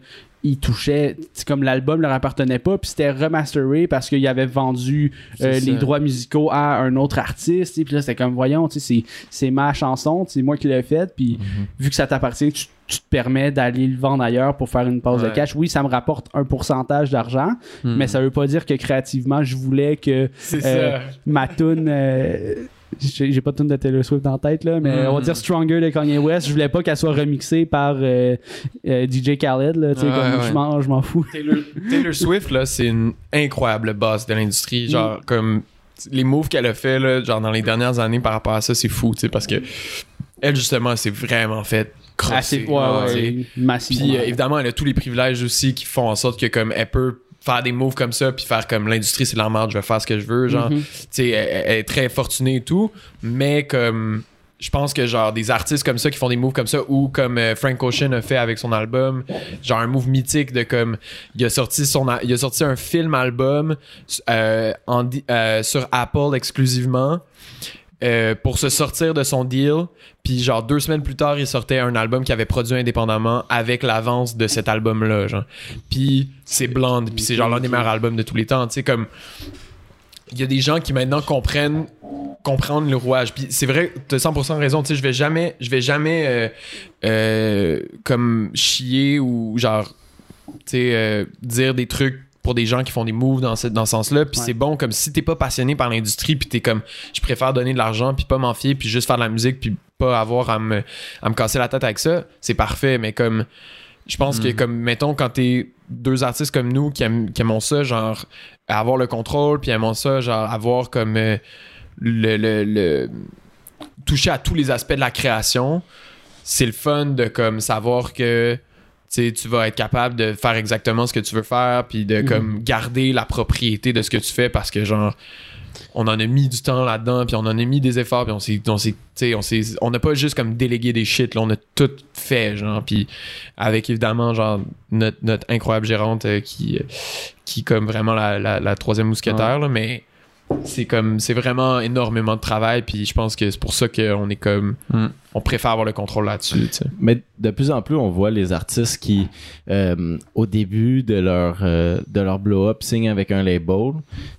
ils touchaient, c'est comme l'album leur appartenait pas, puis c'était remasteré parce qu'il avait vendu euh, les droits musicaux à un autre artiste, puis là c'était comme voyons, c'est- c'est ma chanson, c'est moi qui l'ai faite, puis vu que ça t'appartient, tu, tu te permets d'aller le vendre ailleurs pour faire une pause de cash. Oui, ça me rapporte un pourcentage d'argent, Hmm. mais ça veut pas dire que créativement, je voulais que euh, ma tune euh, j'ai pas de tune de Taylor Swift en tête là mais Mm. on va dire Stronger de Kanye West je voulais pas qu'elle soit remixée par euh, euh, DJ Khaled là, tu sais, Ouais, comme ouais. je m'en je m'en fous Taylor, Taylor Swift, là, c'est une incroyable boss de l'industrie. Genre, comme les moves qu'elle a fait, là, genre, dans les dernières années par rapport à ça, c'est fou, tu sais, parce que elle, justement, elle s'est vraiment fait crosser. assez ouais, là, ouais, tu sais. massivement Puis, euh, évidemment, elle a tous les privilèges aussi qui font en sorte que, comme, elle peut faire des moves comme ça, puis faire comme l'industrie, c'est la merde, je vais faire ce que je veux. Genre, Mhm. tu sais, elle, elle est très fortunée et tout, mais comme. Je pense que genre des artistes comme ça qui font des moves comme ça ou comme euh, Frank Ocean a fait avec son album, genre un move mythique de comme il a sorti son il a sorti un film album euh, en euh, sur Apple exclusivement euh, pour se sortir de son deal. Puis genre deux semaines plus tard, il sortait un album qu'il avait produit indépendamment avec l'avance de cet album-là. Genre. Puis c'est Blonde, puis c'est genre l'un des meilleurs albums de tous les temps. Tu sais, comme il y a des gens qui maintenant comprennent comprendre le rouage. Puis c'est vrai, t'as 100% raison. Tu sais, je vais jamais, je vais jamais euh, euh, comme chier ou genre, tu sais, dire des trucs pour des gens qui font des moves dans ce, dans ce sens-là. Puis Ouais. c'est bon, comme si t'es pas passionné par l'industrie, puis t'es comme, je préfère donner de l'argent, puis pas m'en fier, puis juste faire de la musique, puis pas avoir à me, à me casser la tête avec ça. C'est parfait, mais comme, je pense que Mhm. comme, mettons, quand t'es deux artistes comme nous qui, aiment- qui aimons ça, genre, avoir le contrôle, puis aimons ça, genre, avoir comme euh, le, le, le- toucher à tous les aspects de la création, c'est le fun de comme savoir que tu sais, tu vas être capable de faire exactement ce que tu veux faire puis de Mhm. comme garder la propriété de ce que tu fais parce que genre on en a mis du temps là-dedans puis on en a mis des efforts puis on s'est on s'est tu sais, on s'est on n'a pas juste comme délégué des shit là, on a tout fait genre puis avec évidemment genre notre, notre incroyable gérante euh, qui euh, qui comme vraiment la, la, la troisième mousquetaire là, mais c'est comme c'est vraiment énormément de travail puis je pense que c'est pour ça qu'on est comme Mm. on préfère avoir le contrôle là-dessus tu sais. Mais de plus en plus, on voit les artistes qui, euh, au début de leur, euh, de leur blow-up, signent avec un label.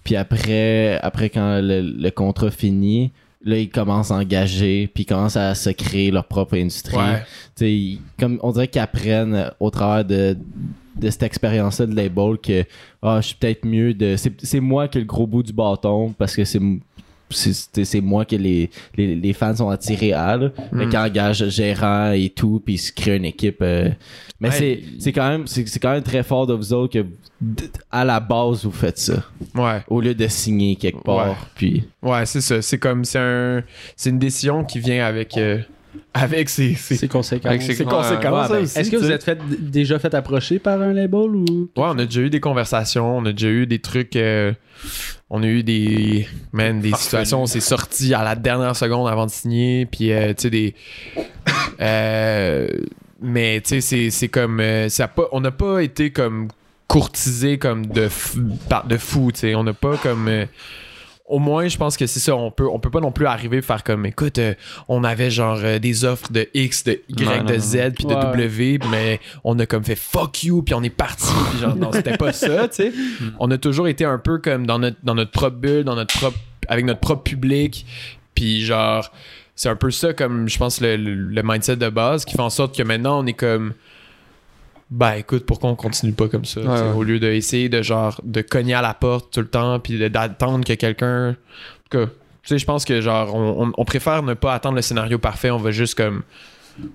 Puis après, après quand le, le contrat finit, là, ils commencent à engager, puis ils commencent à se créer leur propre industrie. Ouais. Ils- comme on dirait qu'ils apprennent au travers de, de cette expérience-là de label que ah, je suis peut-être mieux de. C'est moi qui ai le gros bout du bâton parce que c'est c'est- moi que les, les, les fans sont attirés à. Là. Mm. qu'ils engagent le gérant et tout, puis se créent une équipe. euh. Mais Ouais. c'est quand même c'est quand même très fort de vous autres que à la base vous faites ça Ouais. au lieu de signer quelque part. Ouais. Puis Ouais, c'est ça. C'est comme, c'est un, c'est une décision qui vient avec, euh, avec ses, ses- C'est conséquent. Avec ses- conséquences. ouais, ben, aussi, Est-ce que vous êtes fait, déjà fait approcher par un label ou? Ouais, on a déjà eu des conversations, on a déjà eu des trucs. euh, on a eu des. Man, des Parfait. situations, on s'est sorti à la dernière seconde avant de signer, puis euh, tu sais, des. euh, mais tu sais, c'est- c'est comme. euh, ça a pas, on n'a pas été comme courtisé comme de, f- par- de fou, tu sais. On n'a pas comme. Au moins, je pense que c'est ça. On peut, on peut pas non plus arriver à faire comme, écoute, euh, on avait genre euh, des offres de X, de Y, Non, de non. Z, puis de. W, mais on a comme fait fuck you, puis on est parti, puis genre, non, c'était pas ça, tu sais. On a toujours été un peu comme dans notre, dans notre propre bulle, dans notre propre, avec notre propre public, puis genre, c'est un peu ça comme, je pense, le, le- le mindset de base qui fait en sorte que maintenant, on est comme, bah écoute, pourquoi on continue pas comme ça, ouais. au lieu d'essayer de genre, de cogner à la porte tout le temps, puis de- d'attendre que quelqu'un, en tout cas, tu sais, je pense que genre, on, on- on préfère ne pas attendre le scénario parfait, on va juste comme,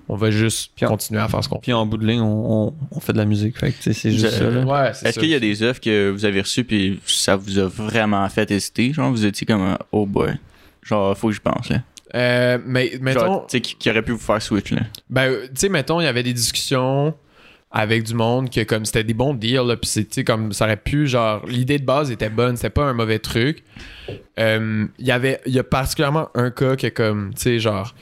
on va juste Puis on- continuer à faire ce qu'on fait. Puis en bout de ligne, on, on, on fait de la musique. Fait que tu sais, c'est juste Je- ça. Ouais, c'est Est-ce qu'il y a des offres que vous avez reçues puis ça vous a vraiment fait hésiter? Genre, vous étiez comme, un, oh boy. Genre, faut que je pense, là. Euh, mais mettons, Genre, tu sais, qui, qui aurait pu vous faire switch, là? ben, tu sais, mettons, il y avait des discussions avec du monde que comme c'était des bons deals, puis sais, comme ça aurait pu, genre, l'idée de base était bonne, c'était pas un mauvais truc. Euh, Il y il y a particulièrement un cas que comme, tu sais, genre,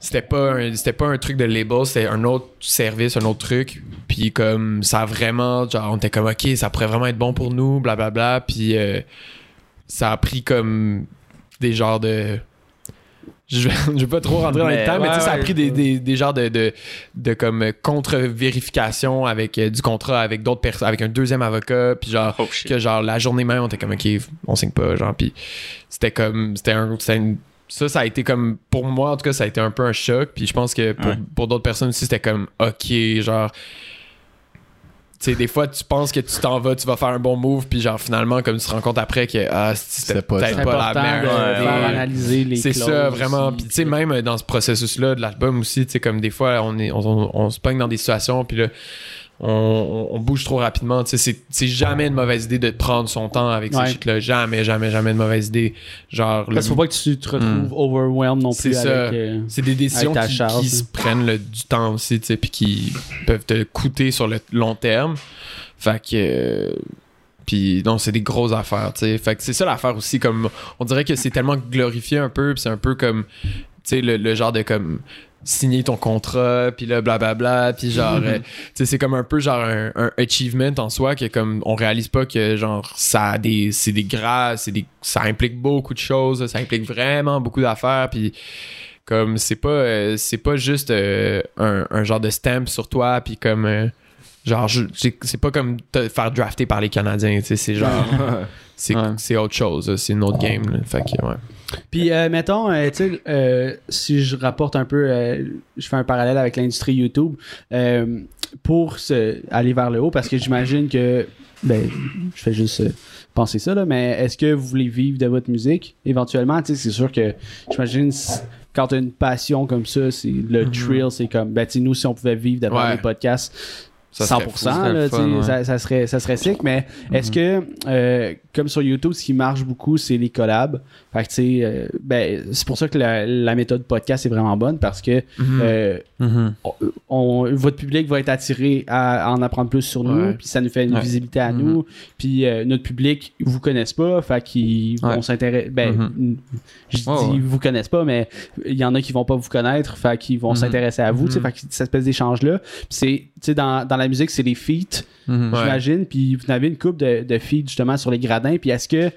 c'était pas un, c'était pas un truc de label, c'était un autre service, un autre truc. Puis comme ça a vraiment, genre, on était comme ok, ça pourrait vraiment être bon pour nous, blablabla. Puis euh, ça a pris comme des genres de je vais, pas trop rentrer dans les détails, mais ouais, ça a pris des, des, des genres de, de, de comme contre-vérification avec euh, du contrat avec d'autres personnes, avec un deuxième avocat, puis genre Oh que genre la journée même on était comme ok on signe pas genre puis c'était comme c'était un une- ça ça a été comme pour moi en tout cas ça a été un peu un choc puis je pense que pour, Ouais. pour d'autres personnes aussi c'était comme ok genre sais des fois tu penses que tu t'en vas tu vas faire un bon move puis genre finalement comme tu te rends compte après que ah c'était peut-être C'est pas, important la de meilleure Ouais, faire idée. ouais. analyser les C'est ça, vraiment. Puis, tu sais, même dans ce processus-là de l'album aussi, tu sais, comme des fois, on, est, on, on, on se pogne dans des situations, puis là, on, bouge trop rapidement. Tu sais, c'est- jamais une mauvaise idée de prendre son temps avec Ouais. ces shit-là. Jamais, jamais, jamais de mauvaise idée. Genre, Parce qu'il faut pas que tu te retrouves overwhelmed non plus C'est euh, c'est des décisions qui, charge, qui hein. se prennent le- du temps aussi, tu sais, puis qui peuvent te coûter sur le long terme. Fait que. euh, puis non, c'est des grosses affaires, tu sais. Fait que c'est ça l'affaire aussi, comme. On dirait que c'est tellement glorifié un peu, c'est un peu comme. Tu sais, le, le genre de comme. Signer ton contrat, puis là, blablabla, puis genre. euh, tu sais, c'est comme un peu genre un, un achievement en soi, que comme. On réalise pas que genre. Ça a des. C'est des gras, c'est des. Ça implique beaucoup de choses, ça implique vraiment beaucoup d'affaires, puis comme c'est pas euh, c'est pas juste euh, un, un genre de stamp sur toi puis comme euh, genre c'est pas comme te faire drafter par les Canadiens tu sais c'est genre c'est Ouais. c'est autre chose c'est une autre game là. fait que ouais Puis, euh, mettons, euh, tu euh, si je rapporte un peu, euh, je fais un parallèle avec l'industrie YouTube, euh, pour se, aller vers le haut, parce que j'imagine que, ben, je fais juste euh, penser ça, là, mais est-ce que vous voulez vivre de votre musique éventuellement? Tu sais, c'est sûr que, j'imagine, quand tu as une passion comme ça, c'est le thrill, c'est comme, ben, tu sais, nous, si on pouvait vivre Ouais. des podcasts, Ça serait 100%, fou, ça serait là, fun, ouais. ça, ça serait, ça serait sick, mais est-ce que, euh, comme sur YouTube, ce qui marche beaucoup, c'est les collabs? Fait que, tu sais, euh, ben, c'est pour ça que la, la méthode podcast est vraiment bonne parce que Mhm. euh, Mhm. on- votre public va être attiré à, à en apprendre plus sur nous, puis ça nous fait une Ouais. visibilité à nous, puis notre public vous connaissent pas, fait qu'ils vont Ouais. s'intéresser. Ben, je dis vous connaissent pas, mais il y en a qui vont pas vous connaître, fait qu'ils vont s'intéresser à vous, tu sais, fait que cette espèce d'échange là. C'est, tu sais, dans, dans la musique, c'est les feats Mhm. J'imagine. Puis vous avez une coupe de, de feeds justement sur les gradins. Puis est-ce que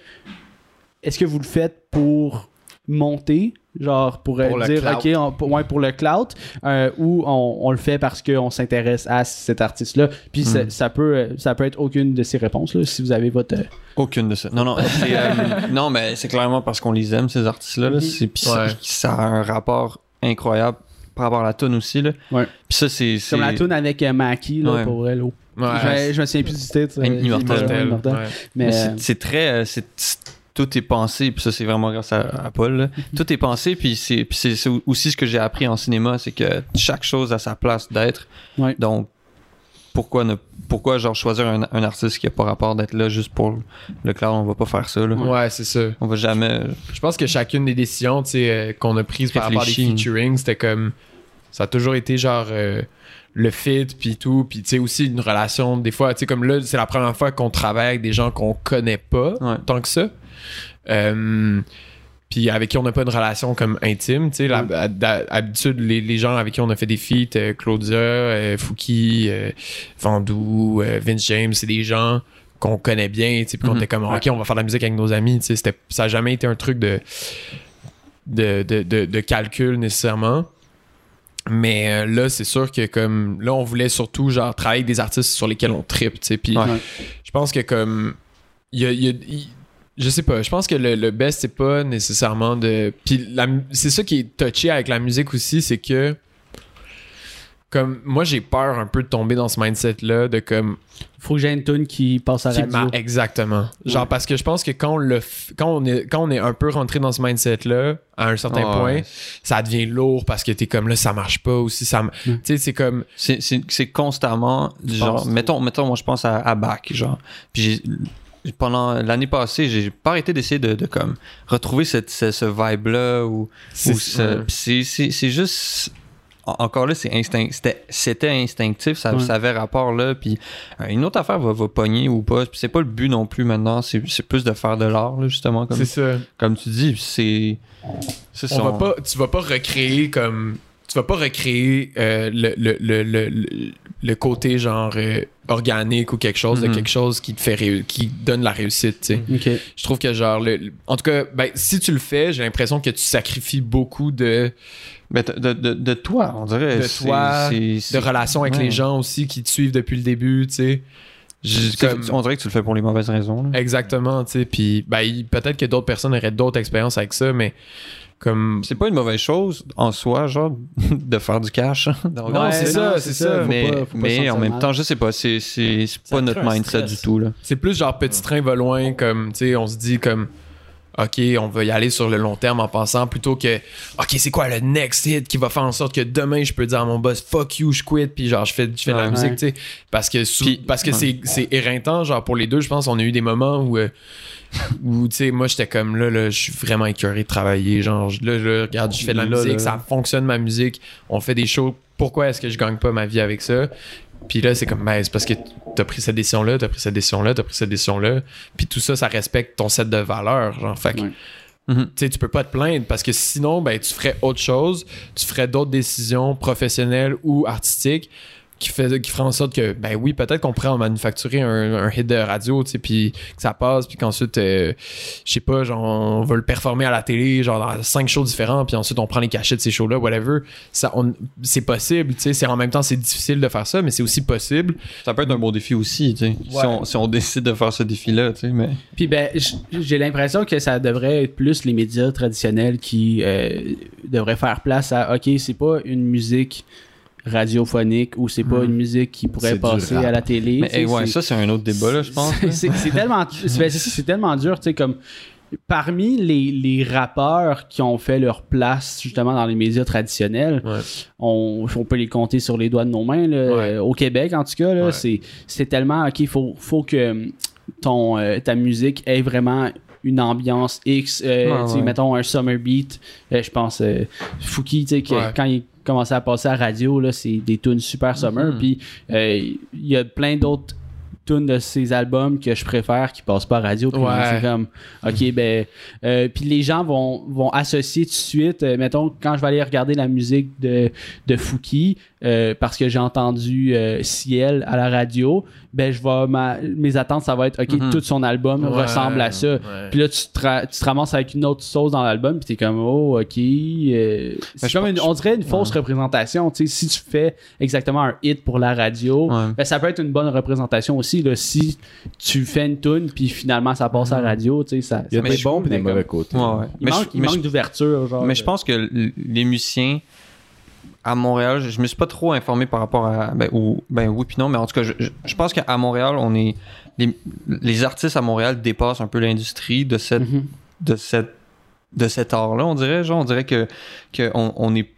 est-ce que vous le faites pour monter, genre pour, dire ok, on- pour, ouais, pour le clout, euh, ou on, on le fait parce qu'on s'intéresse à cet artiste-là? Puis ça, Mm. ça peut ça peut être aucune de ces réponses là, si vous avez votre. euh, Aucune de ça. Non, non, euh, non, mais c'est clairement parce qu'on les aime, ces artistes-là. là. Mhm. Puis ça, ça a un rapport incroyable par rapport à la tune aussi. Là. Ouais. Puis ça, c'est. Comme la tune avec euh, Maki là, Ouais. pour elle. oh. Ouais. Je, me souviens plus du titre. euh, Immortel. Mortel, Immortel. ouais. Mais, Mais euh, c'est, très. euh, c'est, tout est pensé, puis ça c'est vraiment grâce à, à Paul. là. Tout est pensé, puis c'est puis c'est c'est aussi ce que j'ai appris en cinéma, c'est que chaque chose a sa place d'être. Ouais. Donc pourquoi ne pourquoi genre choisir un, un artiste qui a pas rapport d'être là juste pour le cloud, on va pas faire ça là. Ouais, c'est ça. On va jamais Je pense que chacune des décisions euh, qu'on a prises par rapport à des featuring, c'était comme. Ça a toujours été genre. euh, le fit puis tout puis tu sais aussi une relation des fois tu sais comme là c'est la première fois qu'on travaille avec des gens qu'on connaît pas Ouais. tant que ça Euh, puis avec qui on n'a pas une relation comme intime tu sais d'ha- d'habitude les, les gens avec qui on a fait des feats euh, Claudia euh, Fouki euh, Vandou euh, Vince James c'est des gens qu'on connaît bien tu sais puis qu'on Mhm. était comme ok on va faire de la musique avec nos amis tu sais c'était ça a jamais été un truc de de, de, de, de calcul nécessairement mais là c'est sûr que comme là on voulait surtout genre travailler avec des artistes sur lesquels on tripe tu sais puis Ouais. je pense que comme il y a, y je sais pas. Je pense que le, le best c'est pas nécessairement de puis la c'est ça qui est touché avec la musique aussi c'est que comme moi j'ai peur un peu de tomber dans ce mindset là de comme Faut que j'ai une tune qui passe à qui radio. exactement. Genre Ouais. parce que je pense que quand on le f- quand on est quand on est un peu rentré dans ce mindset là à un certain point ça devient lourd parce que t'es comme là ça marche pas aussi ça tu sais c'est comme c'est c'est c'est constamment genre mettons mettons moi je pense à, à Bach genre. Puis j'ai pendant l'année passée j'ai pas arrêté d'essayer de, de comme retrouver cette ce, ce vibe là ou, C'est- ce- juste en- encore là c'est instinct c'était instinctif ça, Ouais. ça avait rapport là puis euh, une autre affaire va, va pogner ou pas c'est pas le but non plus maintenant c'est plus de faire de l'art justement comme ça. comme tu dis c'est c'est on ça, va pas tu vas pas recréer comme tu vas pas recréer euh, le, le, le, le, le- côté genre euh, organique ou quelque chose de Mhm. quelque chose qui te fait qui donne la réussite tu sais je trouve que genre le, le- en tout cas ben, si tu le fais j'ai l'impression que tu sacrifies beaucoup de Ben, de, de, de toi on dirait De toi, de relations avec ouais. les gens aussi qui te suivent depuis le début tu sais comme- On dirait que tu le fais pour les mauvaises raisons. là. exactement tu sais puis ben, peut-être que d'autres personnes auraient d'autres expériences avec ça mais comme C'est pas une mauvaise chose en soi, genre, de faire du cash. Donc, Non, Ouais, c'est ça, c'est ça. Mais pas- en même mal. temps, je sais pas, c'est pas notre mindset stress. du tout. Là. C'est plus genre petit train va loin, comme, tu sais, on se dit comme, OK, on va y aller sur le long terme en pensant plutôt que, OK, c'est quoi le next hit qui va faire en sorte que demain je peux dire à mon boss, fuck you, je quit, puis genre, je fais, je fais de la Ouais. musique, tu sais. Parce que, parce que ouais. c'est, c'est éreintant, genre, pour les deux, je pense, on a eu des moments où, euh, où tu sais, moi, j'étais comme, là, là, je suis vraiment écœuré de travailler, genre, là, là, regarde, je fais de la Là, musique, là. ça fonctionne ma musique, on fait des shows, pourquoi est-ce que je gagne pas ma vie avec ça? Puis là, c'est comme, ben, c'est parce que t'as pris cette décision-là, t'as pris cette décision-là, t'as pris cette décision-là. Puis tout ça, ça respecte ton set de valeurs. Genre, fait que, Ouais. Mhm. tu sais, tu peux pas te plaindre parce que sinon, ben, tu ferais autre chose. Tu ferais d'autres décisions professionnelles ou artistiques qui, fait, qui feraient en sorte que, ben oui, peut-être qu'on pourrait en manufacturer un, un hit de radio, tu sais, puis que ça passe, puis qu'ensuite, euh, je sais pas, genre, on va le performer à la télé, genre, dans cinq shows différents, puis ensuite, on prend les cachets de ces shows-là, whatever. Ça, on- c'est possible, tu sais. C'est en même temps, c'est difficile de faire ça, mais c'est aussi possible. Ça peut être un bon défi aussi, tu sais. Si, on, si on décide de faire ce défi-là, tu sais. Mais Puis ben, j'ai l'impression que ça devrait être plus les médias traditionnels qui euh, devraient faire place à OK, c'est pas une musique radiophonique ou c'est pas Mhm. une musique qui pourrait passer à la télé. mais hey, ouais, c'est- ça, c'est un autre débat, là, je pense. c'est- tellement, c'est ben, tellement dur, tu sais, comme parmi les, les rappeurs qui ont fait leur place justement dans les médias traditionnels, Ouais. on, on peut les compter sur les doigts de nos mains. là. Ouais. Euh, Au Québec, en tout cas, Ouais. c'est, c'est tellement, OK, il faut, faut que ton, euh, ta musique ait vraiment une ambiance X. euh. Mettons un summer beat, euh, je pense, euh, Fouki, tu sais, que Ouais. quand il commençait à passer à la radio, là, c'est des tunes super summer. Mhm. Puis euh, il y a plein d'autres tunes de ces albums que je préfère qui passent pas à radio. Puis Ouais. c'est comme, OK, ben. euh, puis les gens vont, vont associer tout de suite. euh, mettons, quand je vais aller regarder la musique de, de Fouki, euh, parce que j'ai entendu euh, Ciel à la radio, ben, je vais. Ma, mes attentes, ça va être, OK, Mhm. tout son album Ouais, ressemble à ça. ouais. Puis là, tu te, ra- tu te ramasses avec une autre sauce dans l'album, puis t'es comme, oh, ok. euh, c'est je comme une- on dirait une fausse représentation. Tu sais, si tu fais exactement un hit pour la radio, Ouais. ben, ça peut être une bonne représentation aussi. Là, si tu fais une tune, puis finalement ça passe à la radio, tu sais, ça. Il y a des bons et des mais mauvais côtés. Ouais, ouais. Il Mais manque, je- manque d'ouverture. genre, Mais je pense que les musiciens à Montréal, je, je me suis pas trop informé par rapport à. Ben, ou, ben oui, puis non, mais en tout cas, je, je- je pense qu'à Montréal, on est. Les, les artistes à Montréal dépassent un peu l'industrie de cette Mhm. de cette de cet art là on dirait genre on dirait que, que on, on est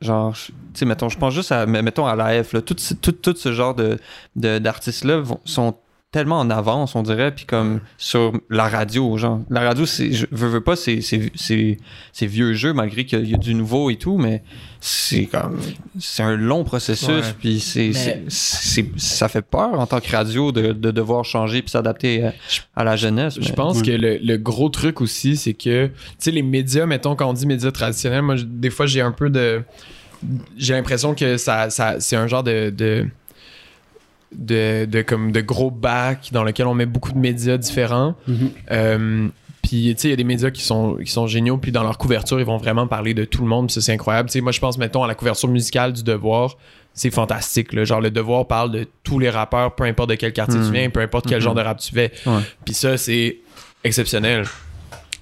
genre je- tu sais mettons je pense juste à mettons à l'AF là tout, ce- tout, tout ce genre de de- d'artistes là vont- sont tellement en avance on dirait puis comme sur la radio genre la radio c'est je veux, veux pas c'est c'est c'est c'est vieux jeu malgré qu'il y a du nouveau et tout mais c'est comme c'est un long processus puis c'est Mais- c'est c'est- ça fait peur en tant que radio de, de devoir changer puis s'adapter à, à la jeunesse Je pense que le, le gros truc aussi, c'est que, tu sais, les médias, mettons, quand on dit médias traditionnels, moi, des fois, j'ai un peu de. J'ai l'impression que ça, ça c'est un genre de. de de, de comme de gros bac dans lequel on met beaucoup de médias différents Mhm. Euh, puis tu sais il y a des médias qui sont qui sont géniaux puis dans leur couverture ils vont vraiment parler de tout le monde ça c'est incroyable tu sais moi je pense mettons à la couverture musicale du Devoir c'est fantastique là. genre le Devoir parle de tous les rappeurs peu importe de quel quartier Mhm. tu viens peu importe quel Mhm. genre de rap tu fais Ouais. puis ça, c'est exceptionnel.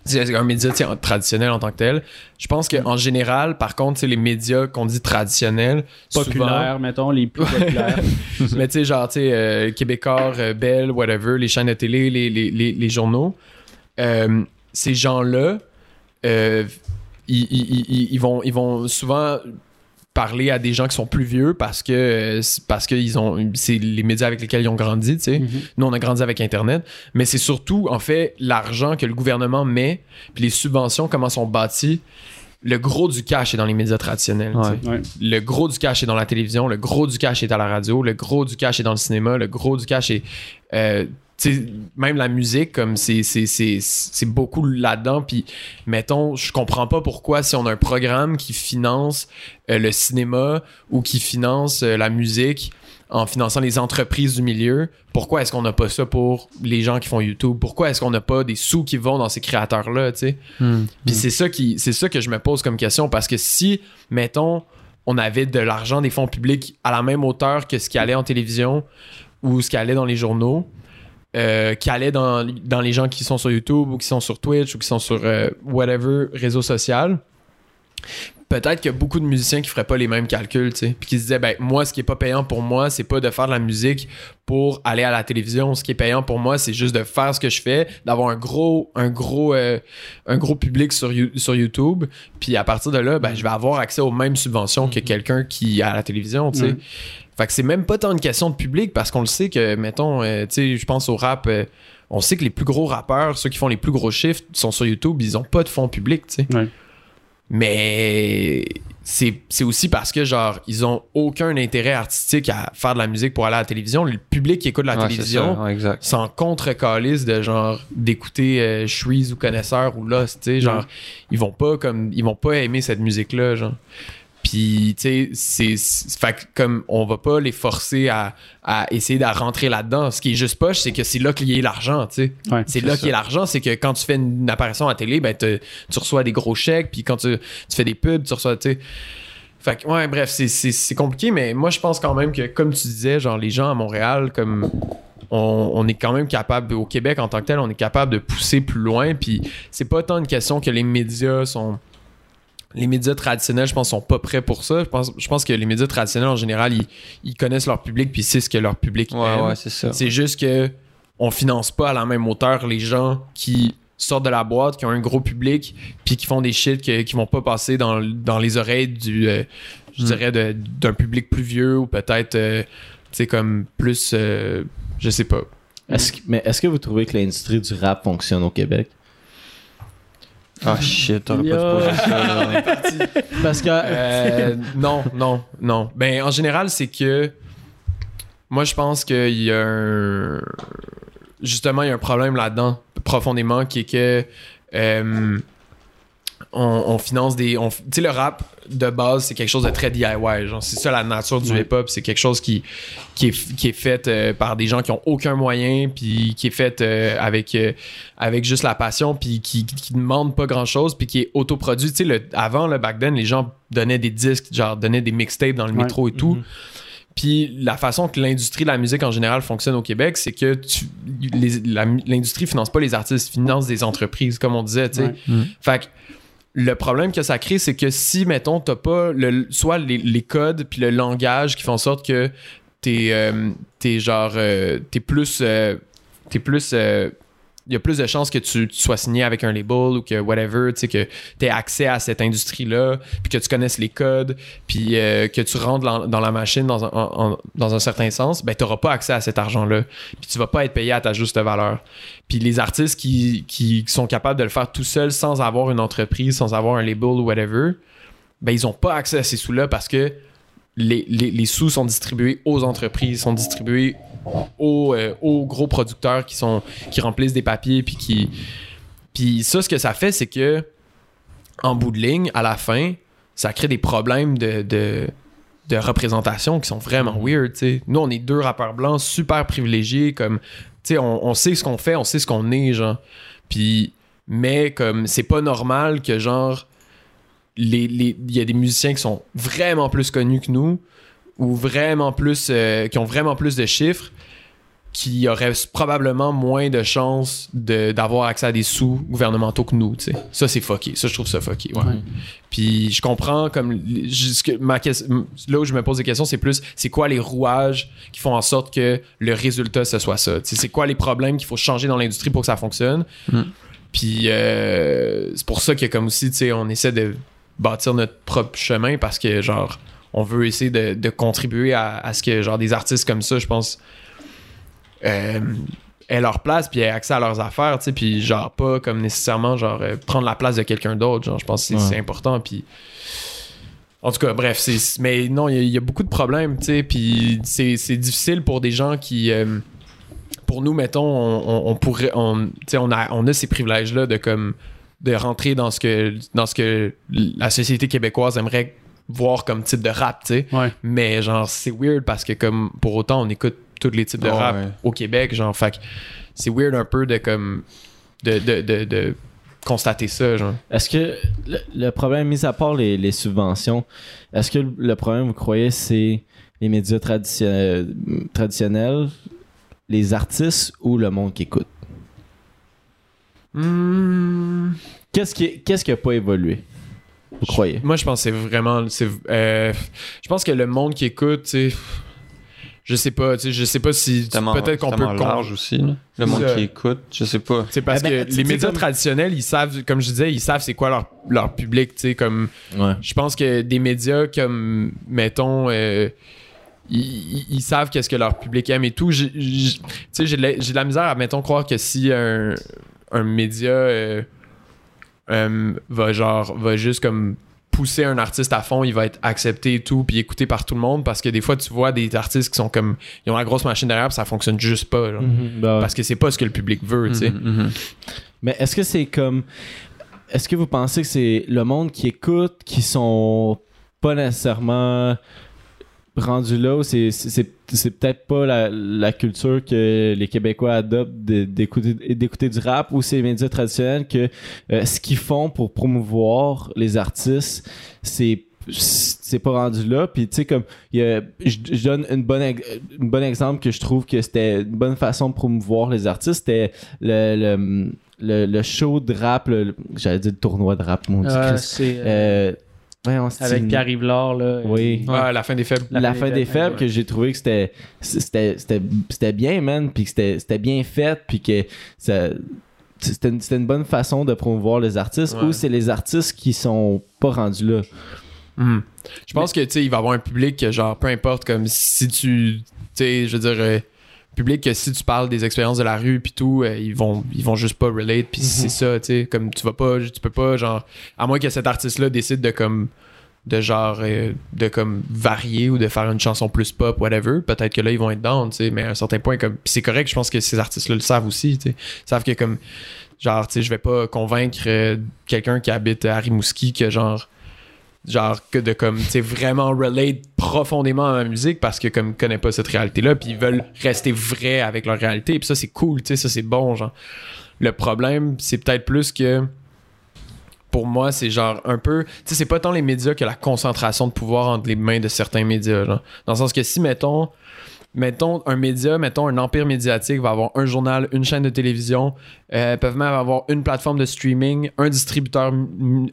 C'est un média traditionnel en tant que tel. Je pense qu'en général, par contre, les médias qu'on dit traditionnels, Populaires, mettons, les plus populaires. mais tu sais, genre, tu sais, euh, Québécois, euh, Bell, whatever, les chaînes de télé, les, les, les, les journaux, euh, ces gens-là, ils, ils- ils- ils vont, ils vont souvent parler à des gens qui sont plus vieux parce que c'est- parce que ils ont c'est les médias avec lesquels ils ont grandi tu sais Mhm. nous, on a grandi avec Internet, mais c'est surtout, en fait, l'argent que le gouvernement met, puis les subventions, comment sont bâties. Le gros du cash est dans les médias traditionnels. Ouais. Ouais. Le gros du cash est dans la télévision, le gros du cash est à la radio, le gros du cash est dans le cinéma, le gros du cash est. euh, même la musique, comme c'est, c'est, c'est, c'est beaucoup là-dedans. Puis, mettons, je comprends pas pourquoi, si on a un programme qui finance euh, le cinéma ou qui finance euh, la musique, en finançant les entreprises du milieu, pourquoi est-ce qu'on n'a pas ça pour les gens qui font YouTube? Pourquoi est-ce qu'on n'a pas des sous qui vont dans ces créateurs-là, tu sais? Hmm. Puis c'est ça qui c'est ça que je me pose comme question parce que si mettons on avait de l'argent des fonds publics à la même hauteur que ce qui allait en télévision ou ce qui allait dans les journaux euh, qui allait dans, dans les gens qui sont sur YouTube ou qui sont sur Twitch ou qui sont sur euh, whatever réseau social peut-être qu'il y a beaucoup de musiciens qui feraient pas les mêmes calculs, tu sais, puis qui se disaient ben moi ce qui est pas payant pour moi, c'est pas de faire de la musique pour aller à la télévision, ce qui est payant pour moi, c'est juste de faire ce que je fais, d'avoir un gros un gros euh, un gros public sur sur YouTube, puis à partir de là, ben je vais avoir accès aux mêmes subventions que quelqu'un qui est à la télévision, tu sais. Ouais. Fait que c'est même pas tant une question de public parce qu'on le sait que mettons euh, tu sais, je pense au rap euh, on sait que les plus gros rappeurs, ceux qui font les plus gros chiffres, sont sur YouTube, ils ont pas de fonds publics, tu sais. Ouais. Mais c'est aussi parce que, genre, ils ont aucun intérêt artistique à faire de la musique pour aller à la télévision. Le public qui écoute la Ouais, télévision ça, ouais, s'en contre-calice de, genre, d'écouter euh, Shreeze ou Connaisseur ou Lost, tu sais. Genre, Ouais. ils vont pas comme, ils vont pas aimer cette musique-là, genre. Puis, tu sais, c'est-. Fait que, comme, on va pas les forcer à, à essayer de rentrer là-dedans. Ce qui est juste poche, c'est que c'est là qu'il y a l'argent, tu sais. Ouais. C'est là qu'il y a l'argent, c'est que quand tu fais une apparition à la télé, ben te- tu reçois des gros chèques, puis quand tu, tu fais des pubs, tu reçois, tu sais. Fait que, ouais, bref, c'est compliqué, mais moi, je pense quand même que, comme tu disais, genre, les gens à Montréal, comme. On, on est quand même capable, au Québec en tant que tel, on est capable de pousser plus loin, puis c'est pas tant une question que les médias sont. Les médias traditionnels, je pense, sont pas prêts pour ça. Je pense, je pense que les médias traditionnels, en général, ils, ils connaissent leur public, puis c'est ce que leur public Ouais, aime. ouais, c'est ça. C'est juste que on finance pas à la même hauteur les gens qui sortent de la boîte, qui ont un gros public, puis qui font des shit que- qui vont pas passer dans, dans les oreilles du, euh, je Mm. dirais, de- d'un public plus vieux ou peut-être, euh, tu sais, comme plus, euh, je sais pas. Est-ce que- mais est-ce que vous trouvez que l'industrie du rap fonctionne au Québec? Ah shit, t'aurais Yo. pas dû poser ça. là. Parce que. Euh, non, non, non. Ben, en général, c'est que moi, je pense qu'il y a un. Justement, il y a un problème là-dedans, profondément, qui est que. euh, on, on finance des. Tu sais, le rap de base, c'est quelque chose de très DIY. Genre, c'est ça la nature du hip-hop. C'est quelque chose qui, qui, est, qui est fait euh, par des gens qui ont aucun moyen, puis qui est fait euh, avec, euh, avec juste la passion, puis qui, qui demande pas grand-chose, puis qui est autoproduit. Tu sais, avant, le back then, les gens donnaient des disques, genre, donnaient des mixtapes dans le Ouais. métro et tout. Puis la façon que l'industrie de la musique en général fonctionne au Québec, c'est que l'industrie finance pas les artistes, finance des entreprises, comme on disait, tu sais. Ouais. Fait que le problème que ça crée, c'est que si, mettons, t'as pas le, soit les, codes puis le langage qui font en sorte que t'es, euh, genre, euh, t'es plus, euh, t'es plus, il y a plus de chances que tu, sois signé avec un label ou que whatever, tu sais, que tu accès à cette industrie-là, puis que tu connaisses les codes, puis euh, que tu rentres dans, la machine dans un, certain sens, ben tu n'auras pas accès à cet argent-là. Puis tu vas pas être payé à ta juste valeur. Puis les artistes qui, sont capables de le faire tout seuls sans avoir une entreprise, sans avoir un label ou whatever, ben ils ont pas accès à ces sous-là parce que les, les- les sous sont distribués aux entreprises, sont distribués aux, euh, aux gros producteurs qui sont qui remplissent des papiers puis qui puis ça ce que ça fait c'est que en bout de ligne à la fin ça crée des problèmes de, de représentation qui sont vraiment weird. Nous, on est deux rappeurs blancs super privilégiés, comme, tu on, on sait ce qu'on fait, on sait ce qu'on est, genre. Puis, mais comme, c'est pas normal que, genre, les- il y a des musiciens qui sont vraiment plus connus que nous, ou vraiment plus, euh, qui ont vraiment plus de chiffres, qui auraient probablement moins de chances de- d'avoir accès à des sous gouvernementaux que nous. Ça, c'est fucké. Ça, je trouve ça fucké, ouais. Puis je comprends comme ma là où je me pose des questions, c'est plus c'est quoi les rouages qui font en sorte que le résultat ce soit ça. C'est quoi les problèmes qu'il faut changer dans l'industrie pour que ça fonctionne? Mm. Puis euh, c'est pour ça que comme aussi on essaie de bâtir notre propre chemin parce que genre on veut essayer de, de contribuer à, à ce que genre des artistes comme ça, je pense euh, aient leur place puis aient accès à leurs affaires, tu sais, puis genre pas comme nécessairement genre euh, prendre la place de quelqu'un d'autre, genre je pense que c'est Ouais. important puis en tout cas, bref, c'est mais non, il y, a- il y a beaucoup de problèmes, tu sais, puis c'est c'est difficile pour des gens qui euh, pour nous mettons on, on- on pourrait on tu sais on a on a ces privilèges là de comme de rentrer dans ce que dans ce que la société québécoise aimerait voir comme type de rap, tu sais. Ouais. Mais genre, c'est weird parce que comme pour autant, on écoute tous les types de Oh, rap ouais. au Québec, genre, fait que c'est weird un peu de comme de, de, de, de constater ça, genre. Est-ce que le, le problème, mis à part les, les subventions, est-ce que le, le problème, vous croyez, c'est les médias tradition- traditionnels, les artistes ou le monde qui écoute? Hmm. Qu'est-ce qui qu'est-ce qui a pas évolué? Vous croyez? Moi, je pense que c'est vraiment. euh, je pense que le monde qui écoute, tu sais. Je sais pas, tu sais, je sais pas si. Peut-être qu'on peut. large aussi. là. Le monde Ça. qui écoute, je sais pas. C'est parce Eh ben, que les médias comme- traditionnels, ils savent, comme je disais, ils savent c'est quoi leur, leur public, tu sais, comme. Ouais. Je pense que des médias comme, mettons, euh, ils, ils- ils savent qu'est-ce que leur public aime et tout. Tu sais, j'ai de, la- j'ai de la misère à, mettons, croire que si un, un média euh, euh, va, genre, va juste comme pousser un artiste à fond, il va être accepté et tout, puis écouté par tout le monde, parce que des fois, tu vois des artistes qui sont comme, ils ont la grosse machine derrière, puis ça fonctionne juste pas, genre. Mhm, ouais. Parce que c'est pas ce que le public veut, tu sais. Mhm, mhm. Mais est-ce que c'est comme. Est-ce que vous pensez que c'est le monde qui écoute qui sont pas nécessairement rendus là c'est, c'est, c'est- c'est peut-être pas la, la culture que les Québécois adoptent d'écouter, d'écouter du rap ou c'est les médias traditionnels que euh, ce qu'ils font pour promouvoir les artistes, c'est c'est pas rendu là. Puis tu sais comme y a- je, je donne une bonne une bon exemple que je trouve que c'était une bonne façon de promouvoir les artistes c'était le, le, le, le show de rap j'allais dire le tournoi de rap mon dieu Euh, Avec Pierre Yvelard là. Oui. Ouais, la fin des faibles. la, fin des faibles que j'ai trouvé que c'était c'était c'était c'était bien man puis que c'était c'était bien fait puis que ça c'était une, c'était une bonne façon de promouvoir les artistes Ouais. ou c'est les artistes qui sont pas rendus là Mhm. Je pense que tu sais, il va y avoir un public que genre peu importe comme si tu tu sais, je veux dire euh, public que si tu parles des expériences de la rue puis tout, euh, ils vont ils vont juste pas relate puis c'est ça, tu sais, comme tu vas pas tu peux pas genre à moins que cet artiste là décide de comme de genre euh, de comme varier ou de faire une chanson plus pop whatever, peut-être que là ils vont être down, tu sais, mais à un certain point comme c'est correct, je pense que ces artistes là le savent aussi, tu sais, Ils savent que comme genre tu sais, je vais pas convaincre euh, quelqu'un qui habite à Rimouski que genre genre que de comme tu vraiment relate profondément à ma musique parce que comme connaissent pas cette réalité là puis ils veulent rester vrais avec leur réalité puis ça c'est cool tu ça c'est bon genre le problème c'est peut-être plus que pour moi c'est genre un peu tu c'est pas tant les médias que la concentration de pouvoir entre les mains de certains médias genre. dans le sens que si mettons mettons, un média, mettons, un empire médiatique va avoir un journal, une chaîne de télévision, euh, peuvent même avoir une plateforme de streaming, un distributeur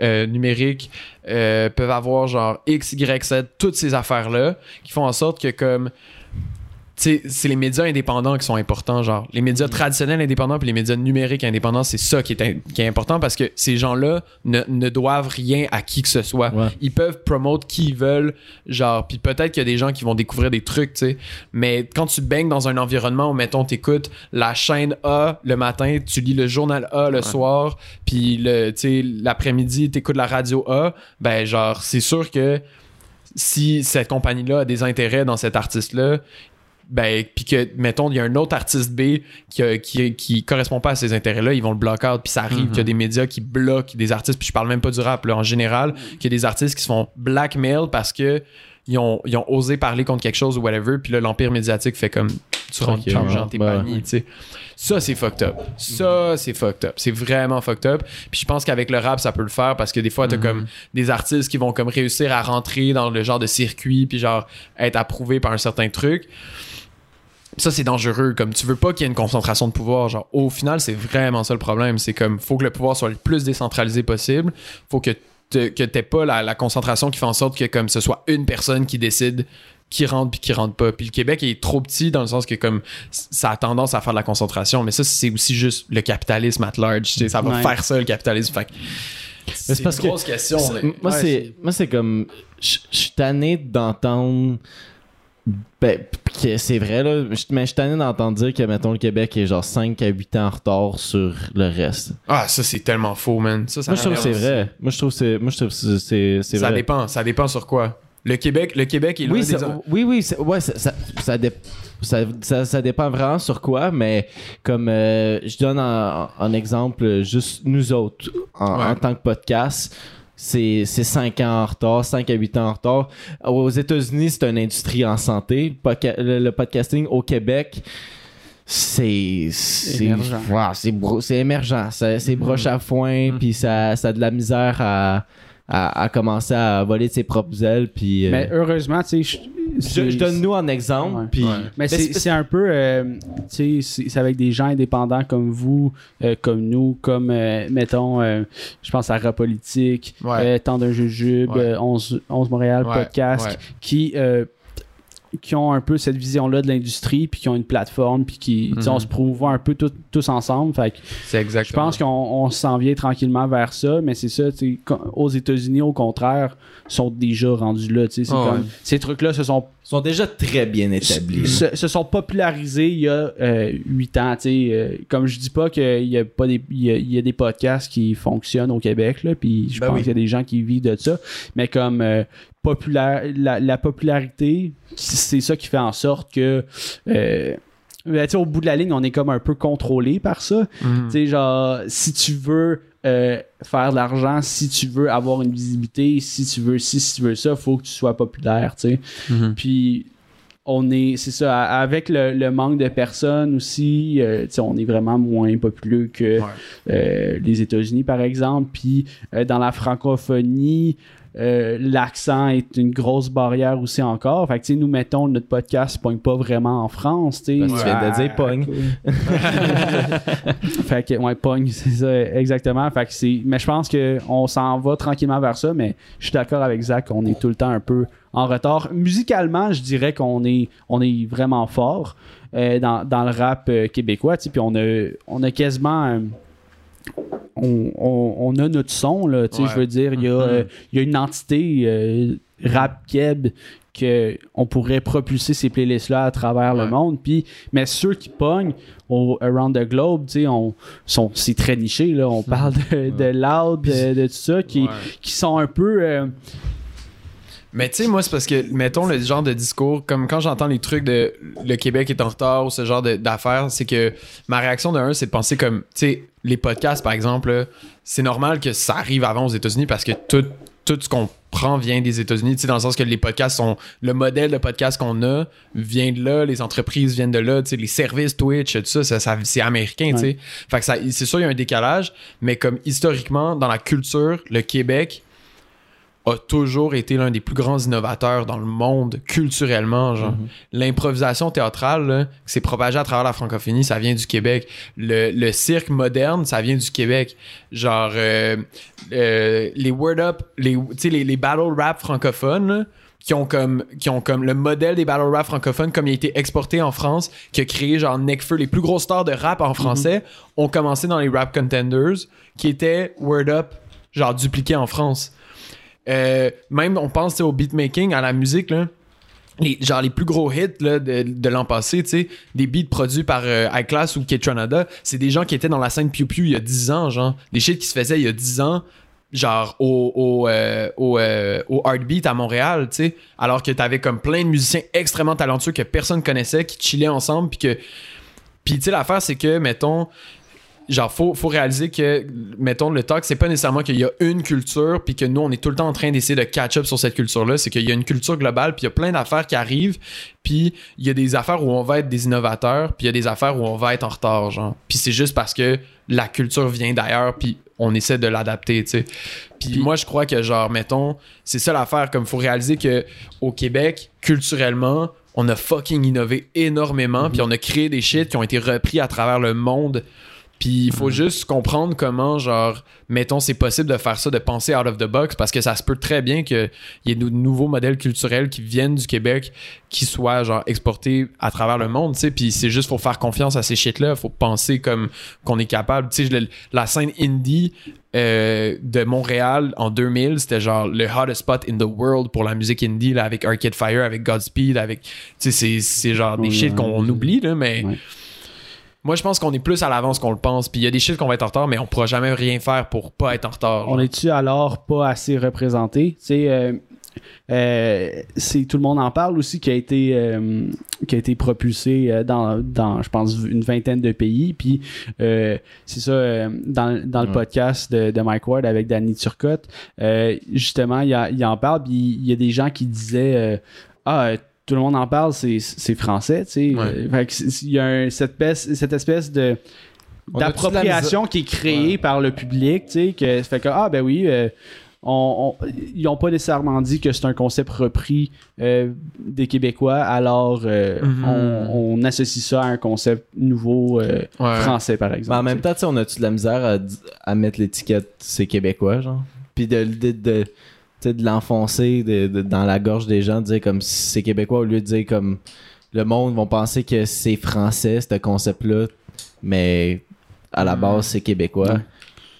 euh, numérique, euh, peuvent avoir genre X, Y, Z, toutes ces affaires-là qui font en sorte que comme c'est les médias indépendants qui sont importants, genre les médias traditionnels indépendants puis les médias numériques indépendants, c'est ça qui est, in- qui est important parce que ces gens-là ne, ne doivent rien à qui que ce soit. Ouais. Ils peuvent promote qui ils veulent, genre, puis peut-être qu'il y a des gens qui vont découvrir des trucs, tu sais. Mais quand tu baignes dans un environnement où, mettons, t'écoutes la chaîne A le matin, tu lis le journal A le soir, puis le, tu sais, l'après-midi, t'écoutes la radio A, ben genre, c'est sûr que si cette compagnie-là a des intérêts dans cet artiste-là, ben, puis que, mettons, il y a un autre artiste B qui, qui, qui correspond pas à ces intérêts-là, ils vont le block out. Puis ça arrive qu'il y a des médias qui bloquent des artistes. Puis je parle même pas du rap, là, en général, qu'il y a des artistes qui se font blackmail parce que ils ont, ils ont osé parler contre quelque chose ou whatever. Puis là, l'empire médiatique fait comme tu rentres plus dans tes Ouais. paniers, tu sais. Ça, c'est fucked up. Ça, c'est fucked up. C'est vraiment fucked up. Puis je pense qu'avec le rap, ça peut le faire parce que des fois, t'as comme des artistes qui vont comme réussir à rentrer dans le genre de circuit puis genre être approuvés par un certain truc ça c'est dangereux comme tu veux pas qu'il y ait une concentration de pouvoir genre au final c'est vraiment ça le problème c'est comme faut que le pouvoir soit le plus décentralisé possible faut que te- que t'aies pas la, la concentration qui fait en sorte que comme ce soit une personne qui décide qui rentre puis qui rentre pas puis le Québec est trop petit dans le sens que comme ça a tendance à faire de la concentration mais ça c'est aussi juste le capitalisme at large tu sais, ça va Ouais. faire ça le capitalisme fait que c'est parce une que grosse question moi, Ouais, c'est, moi, c'est comme. Je je suis tanné d'entendre. Ben, c'est vrai, là. je- Mais je suis tanné d'entendre dire que, mettons, le Québec est genre 5 à 8 ans en retard sur le reste. ah ça c'est tellement faux man ça, ça moi, je trouve que c'est vrai. Moi, je trouve que c'est, ça dépend ça dépend sur quoi? Le Québec le Québec est Oui, l'un ça- des oui, oui, ouais, ça, ça, ça, dé- ça, ça- ça dépend vraiment sur quoi, mais comme euh, je donne en, en exemple juste nous autres, en, Ouais. en tant que podcast, c'est 5 ans en retard, 5 à 8 ans en retard. Aux États-Unis, c'est une industrie en santé. Le, le podcasting au Québec, c'est c'est Émergent. ouais, c'est émergent c'est broche à foin puis ça, ça a de la misère à, à, à commencer à voler de ses propres ailes puis euh, Mais heureusement, tu sais, je- je, donne nous en exemple, Ouais. puis Ouais. Mais c'est c'est un peu, euh, tu sais, c'est- avec des gens indépendants comme vous, euh, comme nous, comme, euh, mettons, euh, je pense à Rap Politique, Ouais. euh, Tant d'un Jujube, Ouais. euh, 11, 11 Montréal Ouais, Podcast, ouais. qui, euh, qui ont un peu cette vision-là de l'industrie, puis qui ont une plateforme, puis qui, tu sais, Mhm. on se prouve un peu tout- tous ensemble. Fait c'est je pense qu'on on s'en vient tranquillement vers ça, mais c'est ça, tu sais, quand- aux États-Unis, au contraire, sont déjà rendus là. Ah comme- ouais. Ces trucs-là se sont sont déjà très bien établis. se, se sont popularisés il y a euh, 8 ans. tu sais, euh, comme je dis pas qu'il y a pas des il y a, il y a des podcasts qui fonctionnent au Québec là, puis je Ben pense oui. qu'il y a des gens qui vivent de ça, mais comme euh, populaire la, la popularité, c'est ça qui fait en sorte que euh, ben, tu sais, au bout de la ligne, on est comme un peu contrôlé par ça. Tu sais, genre, si tu veux euh, faire de l'argent, si tu veux avoir une visibilité, si tu veux ci, si tu veux ça, faut que tu sois populaire, tu sais. Mhm. Puis on est, c'est ça, avec le, le manque de personnes aussi, euh, on est vraiment moins populeux que Ouais. euh, les États-Unis, par exemple. Puis euh, dans la francophonie, euh, l'accent est une grosse barrière aussi encore. Fait que, tu sais, nous mettons, notre podcast ne pogne pas vraiment en France, tu sais. Parce que tu viens de dire pogne. fait que, ouais, pogne, c'est ça, exactement. Fait que c'est, mais je pense qu'on s'en va tranquillement vers ça, mais je suis d'accord avec Zach, on est tout le temps un peu en retard. Musicalement, je dirais qu'on est, on est vraiment fort euh, dans, dans le rap euh, québécois, puis on a, on a quasiment. Euh, on, on- on a notre son, là, tu sais, Ouais. je veux dire, il y, a, euh, il y a une entité euh, rap keb que on pourrait propulser ces playlists-là à travers le monde. Puis, mais ceux qui pognent au around the globe, tu sais, c'est très niché là. On parle de, de loud, de, de tout ça, qui, Ouais. qui sont un peu. euh, Mais tu sais, moi, c'est parce que, mettons, le genre de discours, comme quand j'entends les trucs de le Québec est en retard ou ce genre d'affaires, c'est que ma réaction de un, c'est de penser comme, tu sais, les podcasts, par exemple, c'est normal que ça arrive avant aux États-Unis parce que tout, tout ce qu'on prend vient des États-Unis, tu sais, dans le sens que les podcasts sont. Le modèle de podcast qu'on a vient de là, les entreprises viennent de là, tu sais, les services Twitch, tout ça, ça, ça- c'est américain, tu sais. Fait que ça, c'est sûr, il y a un décalage, mais comme historiquement, dans la culture, le Québec, a toujours été l'un des plus grands innovateurs dans le monde culturellement. Genre. L'improvisation théâtrale, s'est propagée à travers la francophonie, ça vient du Québec. Le, le cirque moderne, ça vient du Québec. Genre, euh, euh, les word up, les, les, les battle rap francophones, là, qui ont comme qui ont comme le modèle des battle rap francophones comme il a été exporté en France qui a créé genre Necfeu les plus grosses stars de rap en français ont commencé dans les rap contenders qui étaient word up genre dupliqués en France Euh, même on pense au beatmaking à la musique là les, genre les plus gros hits de, de l'an passé, tu sais, des beats produits par euh, iClass ou K-Tronada, c'est des gens qui étaient dans la scène Pew Pew il y a 10 ans, genre. Les shit qui se faisaient il y a 10 ans, genre au, au, euh, au Heartbeat à Montréal, tu sais. Alors que t'avais comme plein de musiciens extrêmement talentueux que personne connaissait, qui chillaient ensemble, puis que. Puis tu sais, l'affaire, c'est que, mettons, genre faut, faut réaliser que mettons le talk c'est pas nécessairement qu'il y a une culture puis que nous on est tout le temps en train d'essayer de catch up sur cette culture là c'est qu'il y a une culture globale puis il y a plein d'affaires qui arrivent puis il y a des affaires où on va être des innovateurs puis il y a des affaires où on va être en retard genre. Puis c'est juste parce que la culture vient d'ailleurs puis on essaie de l'adapter tu sais. Puis moi je crois que genre mettons c'est ça l'affaire comme faut réaliser que au Québec culturellement on a fucking innové énormément puis on a créé des shit qui ont été repris à travers le monde puis il faut juste comprendre comment, genre, mettons, c'est possible de faire ça, de penser out of the box, parce que ça se peut très bien qu'il y ait de nouveaux modèles culturels qui viennent du Québec, qui soient, genre, exportés à travers le monde, tu sais. Puis c'est juste, faut faire confiance à ces shit-là, faut penser comme qu'on est capable. Tu sais, la scène indie euh, de Montréal en 2000, c'était genre le hottest spot in the world pour la musique indie, là, avec Arcade Fire, avec Godspeed, avec. Tu sais, c'est- c'est genre des shit ouais. qu'on oublie, là, mais. Ouais. Moi, je pense qu'on est plus à l'avance qu'on le pense. Puis il y a des shit qu'on va être en retard, mais on pourra jamais rien faire pour pas être en retard. On est-tu alors pas assez représenté? Tu sais, euh, euh, c'est tout le monde en parle aussi qui a été euh, qui a été propulsé euh, dans, dans je pense une vingtaine de pays puis euh, c'est ça euh, dans, dans le Ouais. podcast de, de Mike Ward avec Danny Turcotte euh, justement il, a- il en parle puis il y a des gens qui disaient euh, ah euh, tout le monde en parle c'est français tu sais Ouais. Euh, il y a un- cette espèce cette espèce de d'appropriation qui est créée Ouais. par le public, tu sais, que ça fait que, ah, ben oui, euh, on, on- ils n'ont pas nécessairement dit que c'est un concept repris euh, des Québécois, alors euh, Mhm. on, on associe ça à un concept nouveau euh, Ouais. français, par Mais exemple. en même temps, on a-tu de la misère à, mettre l'étiquette c'est québécois, genre? Puis de, de, de, de l'enfoncer de- de- dans la gorge des gens, de dire comme si c'est québécois au lieu de dire comme le monde vont penser que c'est français, ce concept-là, mais à la Mm. base, c'est québécois. Ouais.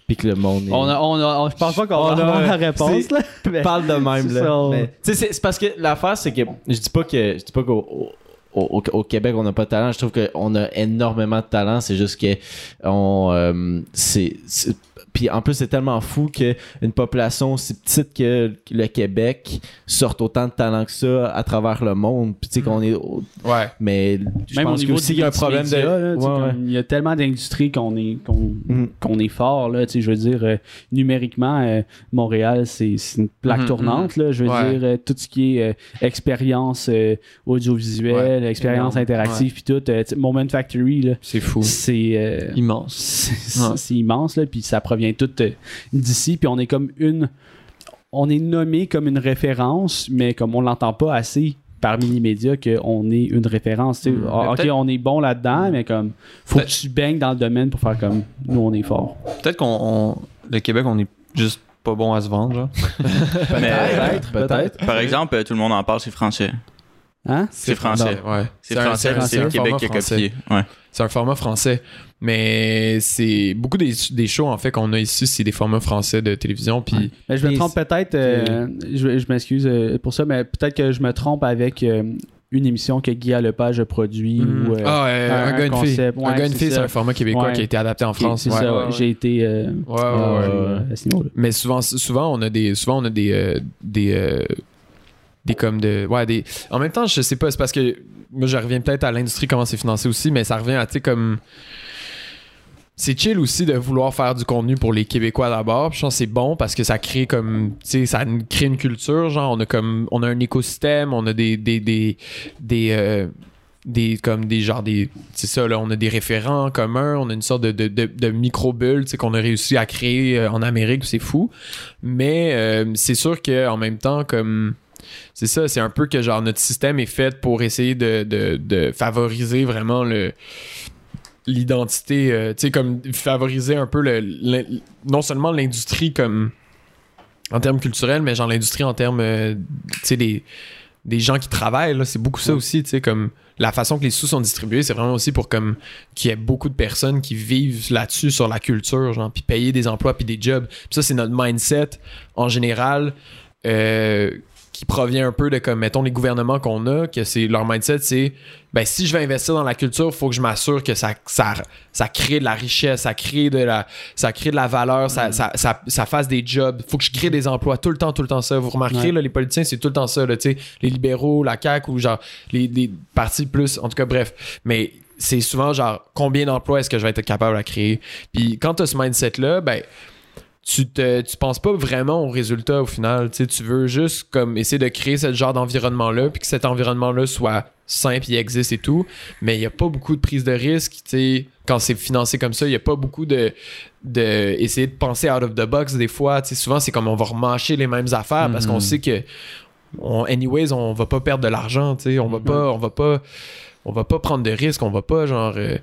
Puis que le monde est... on a, on a- on- je pense pas qu'on On a- avoir la réponse, là. mais- parle de même C'est là. ça. Mais, tu sais, c'est c'est parce que l'affaire c'est que je dis pas que je dis pas qu'au au, au- au Québec on n'a pas de talent, je trouve qu'on a énormément de talent, c'est juste que on euh, c'est puis en plus c'est tellement fou que une population aussi petite que le Québec sorte autant de talent que ça à travers le monde. Puis tu sais qu'on est au- Ouais. mais je Même au pense niveau aussi qu'il y a un problème de là, Ouais, ouais. Il y a tellement d'industries qu'on est, qu'on, Mm. qu'on est fort. Là, tu sais, je veux dire, euh, numériquement, euh, Montréal, c'est, une plaque Mhm, tournante. Là, je veux Ouais. dire, euh, tout ce qui est euh, expérience euh, audiovisuelle, expérience Énorme. interactive, puis tout. euh, Moment Factory, là, C'est fou. c'est, euh, Immense. c'est, Ouais. immense. Là, puis ça provient tout euh, d'ici. Puis on est comme une... On est nommé comme une référence, mais comme on l'entend pas assez parmi les médias qu'on est une référence. Mm. Ah, ok, peut-être- on est bon là-dedans, mais comme faut que tu baignes dans le domaine pour faire comme nous, on est fort. Peut-être qu'on. on- Le Québec, on est juste pas bon à se vendre, peut-être, peut-être. par exemple, tout le monde en parle, c'est français. Hein? C'est français. Ouais. C'est un- français, c'est le un Québec format qui a français. copié. Ouais. C'est un format français. Mais c'est beaucoup des, des shows en fait qu'on a ici, c'est des formats français de télévision. Puis Mais je me trompe peut-être, euh, je, je m'excuse euh, pour ça, mais peut-être que je me trompe avec euh, une émission que Guy Lepage a produit Mm. ou euh, ah, euh, un- un, un gars, une fille. concept. un Ouais, gars, une c'est fille, c'est ça. un format québécois Ouais. qui a été adapté en France. c'est ouais. ça, Ouais, ouais. ouais. J'ai été euh, Ouais, ouais, euh, ouais. à ce niveau-là. Mais souvent, souvent on a des, souvent on a des, euh, des, euh, des comme de, ouais, des. En même temps, je sais pas, c'est parce que moi, je reviens peut-être à l'industrie comment c'est financé aussi, mais ça revient à, tu sais, comme. C'est chill aussi de vouloir faire du contenu pour les Québécois d'abord. Je pense que c'est bon parce que ça crée comme, tu sais, ça crée une culture. Genre, on a comme, on a un écosystème, on a des, des, des, des, euh, des comme des genres des c'est ça là on a des référents en commun on a une sorte de, de, de, tu sais, qu'on a réussi à créer euh, en Amérique c'est fou mais euh, c'est sûr que en même temps comme c'est ça c'est un peu que genre notre système est fait pour essayer de, de, de favoriser vraiment le l'identité euh, tu sais comme favoriser un peu le, non seulement l'industrie comme en termes culturels mais genre l'industrie en termes euh, tu sais des des gens qui travaillent c'est beaucoup ça aussi tu sais comme la façon que les sous sont distribués c'est vraiment aussi pour comme qu'il y ait beaucoup de personnes qui vivent là-dessus sur la culture genre puis payer des emplois puis des jobs. Puis ça c'est notre mindset en général euh, qui provient un peu de comme mettons les gouvernements qu'on a que c'est leur mindset c'est ben si je vais investir dans la culture faut que je m'assure que ça ça ça crée de la richesse ça crée de la ça crée de la valeur ça, ça, ça, ça fasse des jobs. Faut que je crée des emplois tout le temps tout le temps ça. Vous remarquez Ouais. là, les politiciens c'est tout le temps ça là, les libéraux la CAQ ou genre les, les partis plus en tout cas bref. Mais c'est souvent genre combien d'emplois est-ce que je vais être capable à créer? Puis quand tu as ce mindset là ben tu te tu penses pas vraiment au résultat au final tu sais tu veux juste comme essayer de créer ce genre d'environnement là puis que cet environnement là soit simple il existe et tout. Mais il y a pas beaucoup de prise de risque tu sais. Quand c'est financé comme ça il y a pas beaucoup de de essayer de penser out of the box des fois tu sais. Souvent c'est comme on va remâcher les mêmes affaires parce qu'on Mhm. sait que on, anyways on va pas perdre de l'argent tu sais. On va pas on va pas on va pas prendre de risques on va pas genre euh,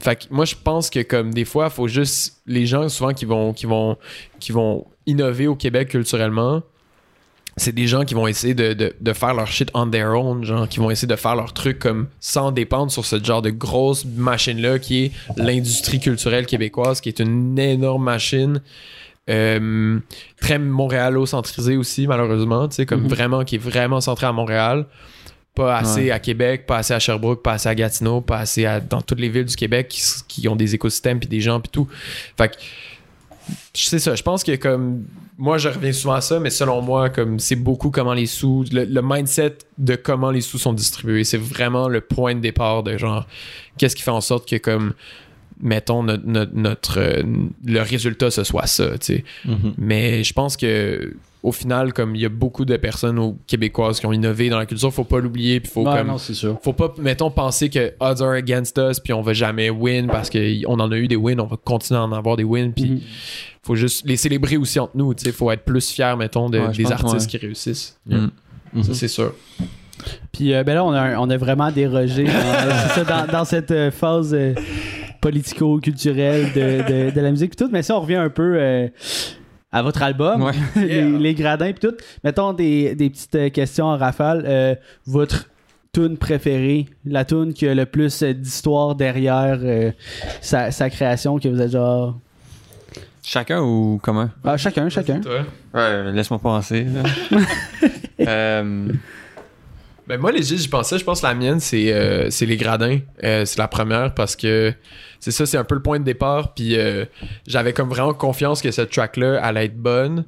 fait que moi je pense que comme des fois faut juste les gens souvent qui vont qui vont qui vont innover au Québec culturellement c'est des gens qui vont essayer de, de, de faire leur shit on their own genre qui vont essayer de faire leur truc comme sans dépendre sur ce genre de grosse machine là qui est l'industrie culturelle québécoise qui est une énorme machine euh, très montréalo-centrisée aussi malheureusement tu sais comme Mhm. vraiment qui est vraiment centré à Montréal pas assez à Québec, pas assez à Sherbrooke, pas assez à Gatineau, pas assez à- dans toutes les villes du Québec qui, ont des écosystèmes puis des gens puis tout. Fait que je sais ça, je pense que comme moi je reviens souvent à ça, mais selon moi comme c'est beaucoup comment les sous, le, le mindset de comment les sous sont distribués, c'est vraiment le point de départ de genre qu'est-ce qui fait en sorte que comme mettons notre, notre, notre, euh, le résultat ce soit ça, tu sais. Mhm. Mais je pense que au final, comme il y a beaucoup de personnes au- québécoises qui ont innové dans la culture, faut pas l'oublier, puis faut Ouais, comme non, c'est sûr. faut pas mettons penser que odds are against us puis on va jamais win parce qu'on en a eu des wins, on va continuer à en avoir des wins puis Mhm. faut juste les célébrer aussi entre nous, tu sais, faut être plus fier mettons de- Ouais, je des artistes ouais. qui réussissent. Mm. Ça Mhm. c'est sûr. Puis euh, ben là, on a, on a vraiment dérogé dans, ça, dans, dans cette euh, phase euh, politico-culturelle de, de, de la musique puis tout. Mais si on revient un peu euh, à votre album, Ouais. les, Yeah. les gradins puis tout, mettons des, des petites euh, questions en rafale. Euh, votre tune préférée, la tune qui a le plus d'histoire derrière euh, sa, sa création, que vous êtes genre... Chacun ou comment? Ah, chacun, chacun. Toi? Ouais, laisse-moi penser. Euh, Ben moi, les j'y pensais, je pense que la mienne, c'est euh, c'est Les Gradins. Euh, c'est la première parce que c'est ça, c'est un peu le point de départ. Puis euh, j'avais comme vraiment confiance que cette track-là allait être bonne.